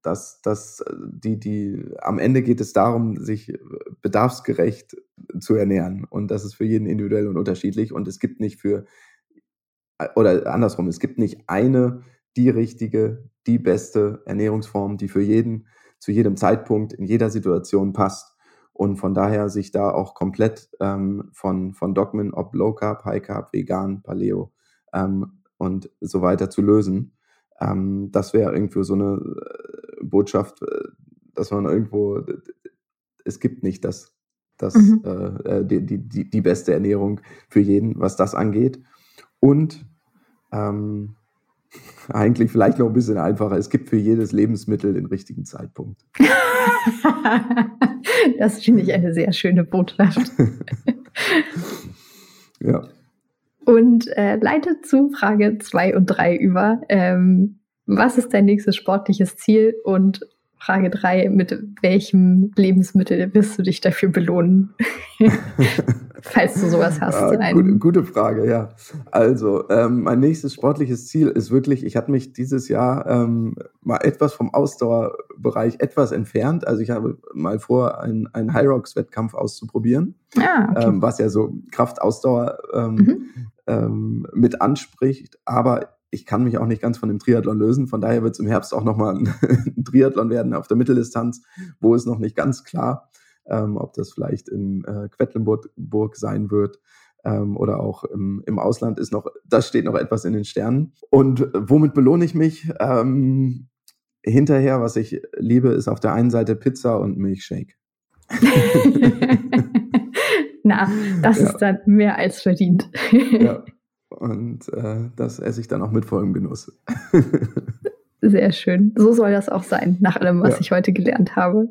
dass, dass die, die am Ende geht es darum, sich bedarfsgerecht zu ernähren. Und das ist für jeden individuell und unterschiedlich. Und es gibt nicht für oder andersrum, es gibt nicht eine die richtige, die beste Ernährungsform, die für jeden zu jedem Zeitpunkt in jeder Situation passt. Und von daher sich da auch komplett ähm, von, von Dogmen, ob Low Carb, High Carb, Vegan, Paleo ähm, und so weiter zu lösen. Ähm, das wäre irgendwie so eine äh, Botschaft, äh, dass man irgendwo, es gibt nicht das, das, mhm. äh, äh die, die, die beste Ernährung für jeden, was das angeht. Und ähm, eigentlich vielleicht noch ein bisschen einfacher. Es gibt für jedes Lebensmittel den richtigen Zeitpunkt. das finde ich eine sehr schöne Botschaft. ja. Und äh, leitet zu Frage 2 und 3 über. Ähm, was ist dein nächstes sportliches Ziel und Frage 3, mit welchem Lebensmittel wirst du dich dafür belohnen? Falls du sowas hast. Ja, gute, gute, Frage, ja. Also, ähm, mein nächstes sportliches Ziel ist wirklich, ich hatte mich dieses Jahr ähm, mal etwas vom Ausdauerbereich etwas entfernt. Also ich habe mal vor, einen, einen High Rocks Wettkampf auszuprobieren, ah, okay. ähm, was ja so Kraftausdauer ähm, mhm. Ähm, mit anspricht. Aber ich kann mich auch nicht ganz von dem Triathlon lösen. Von daher wird es im Herbst auch nochmal ein, ein Triathlon werden auf der Mitteldistanz, wo es noch nicht ganz klar, ähm, ob das vielleicht in äh, Quedlinburg sein wird ähm, oder auch im, im, Ausland ist noch, das steht noch etwas in den Sternen. Und womit belohne ich mich? Ähm, hinterher, was ich liebe, ist auf der einen Seite Pizza und Milchshake. Na, das ja. ist dann mehr als verdient. ja. Und äh, das esse ich dann auch mit vollem Genuss. sehr schön. So soll das auch sein, nach allem, was ja. ich heute gelernt habe.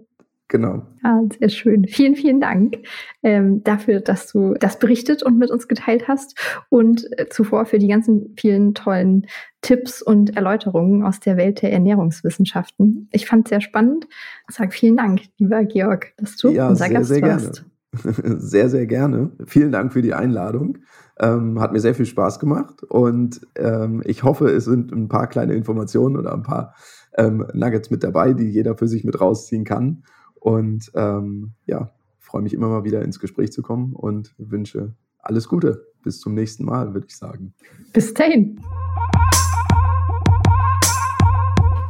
Genau. Ja, sehr schön. Vielen, vielen Dank ähm, dafür, dass du das berichtet und mit uns geteilt hast und äh, zuvor für die ganzen vielen tollen Tipps und Erläuterungen aus der Welt der Ernährungswissenschaften. Ich fand es sehr spannend. Sag vielen Dank, lieber Georg, dass du ja, unser sehr, Gast sehr warst. Gerne. sehr, sehr gerne. Vielen Dank für die Einladung. Ähm, hat mir sehr viel Spaß gemacht und ähm, ich hoffe, es sind ein paar kleine Informationen oder ein paar ähm, Nuggets mit dabei, die jeder für sich mit rausziehen kann. Und ähm, ja, freue mich immer mal wieder ins Gespräch zu kommen und wünsche alles Gute. Bis zum nächsten Mal, würde ich sagen. Bis dahin.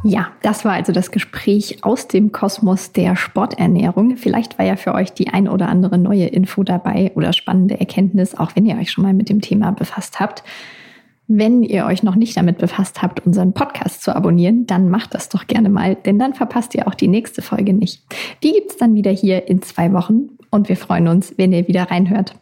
Ja, das war also das Gespräch aus dem Kosmos der Sporternährung. Vielleicht war ja für euch die ein oder andere neue Info dabei oder spannende Erkenntnis, auch wenn ihr euch schon mal mit dem Thema befasst habt. Wenn ihr euch noch nicht damit befasst habt, unseren Podcast zu abonnieren, dann macht das doch gerne mal, denn dann verpasst ihr auch die nächste Folge nicht. Die gibt's dann wieder hier in zwei Wochen und wir freuen uns, wenn ihr wieder reinhört.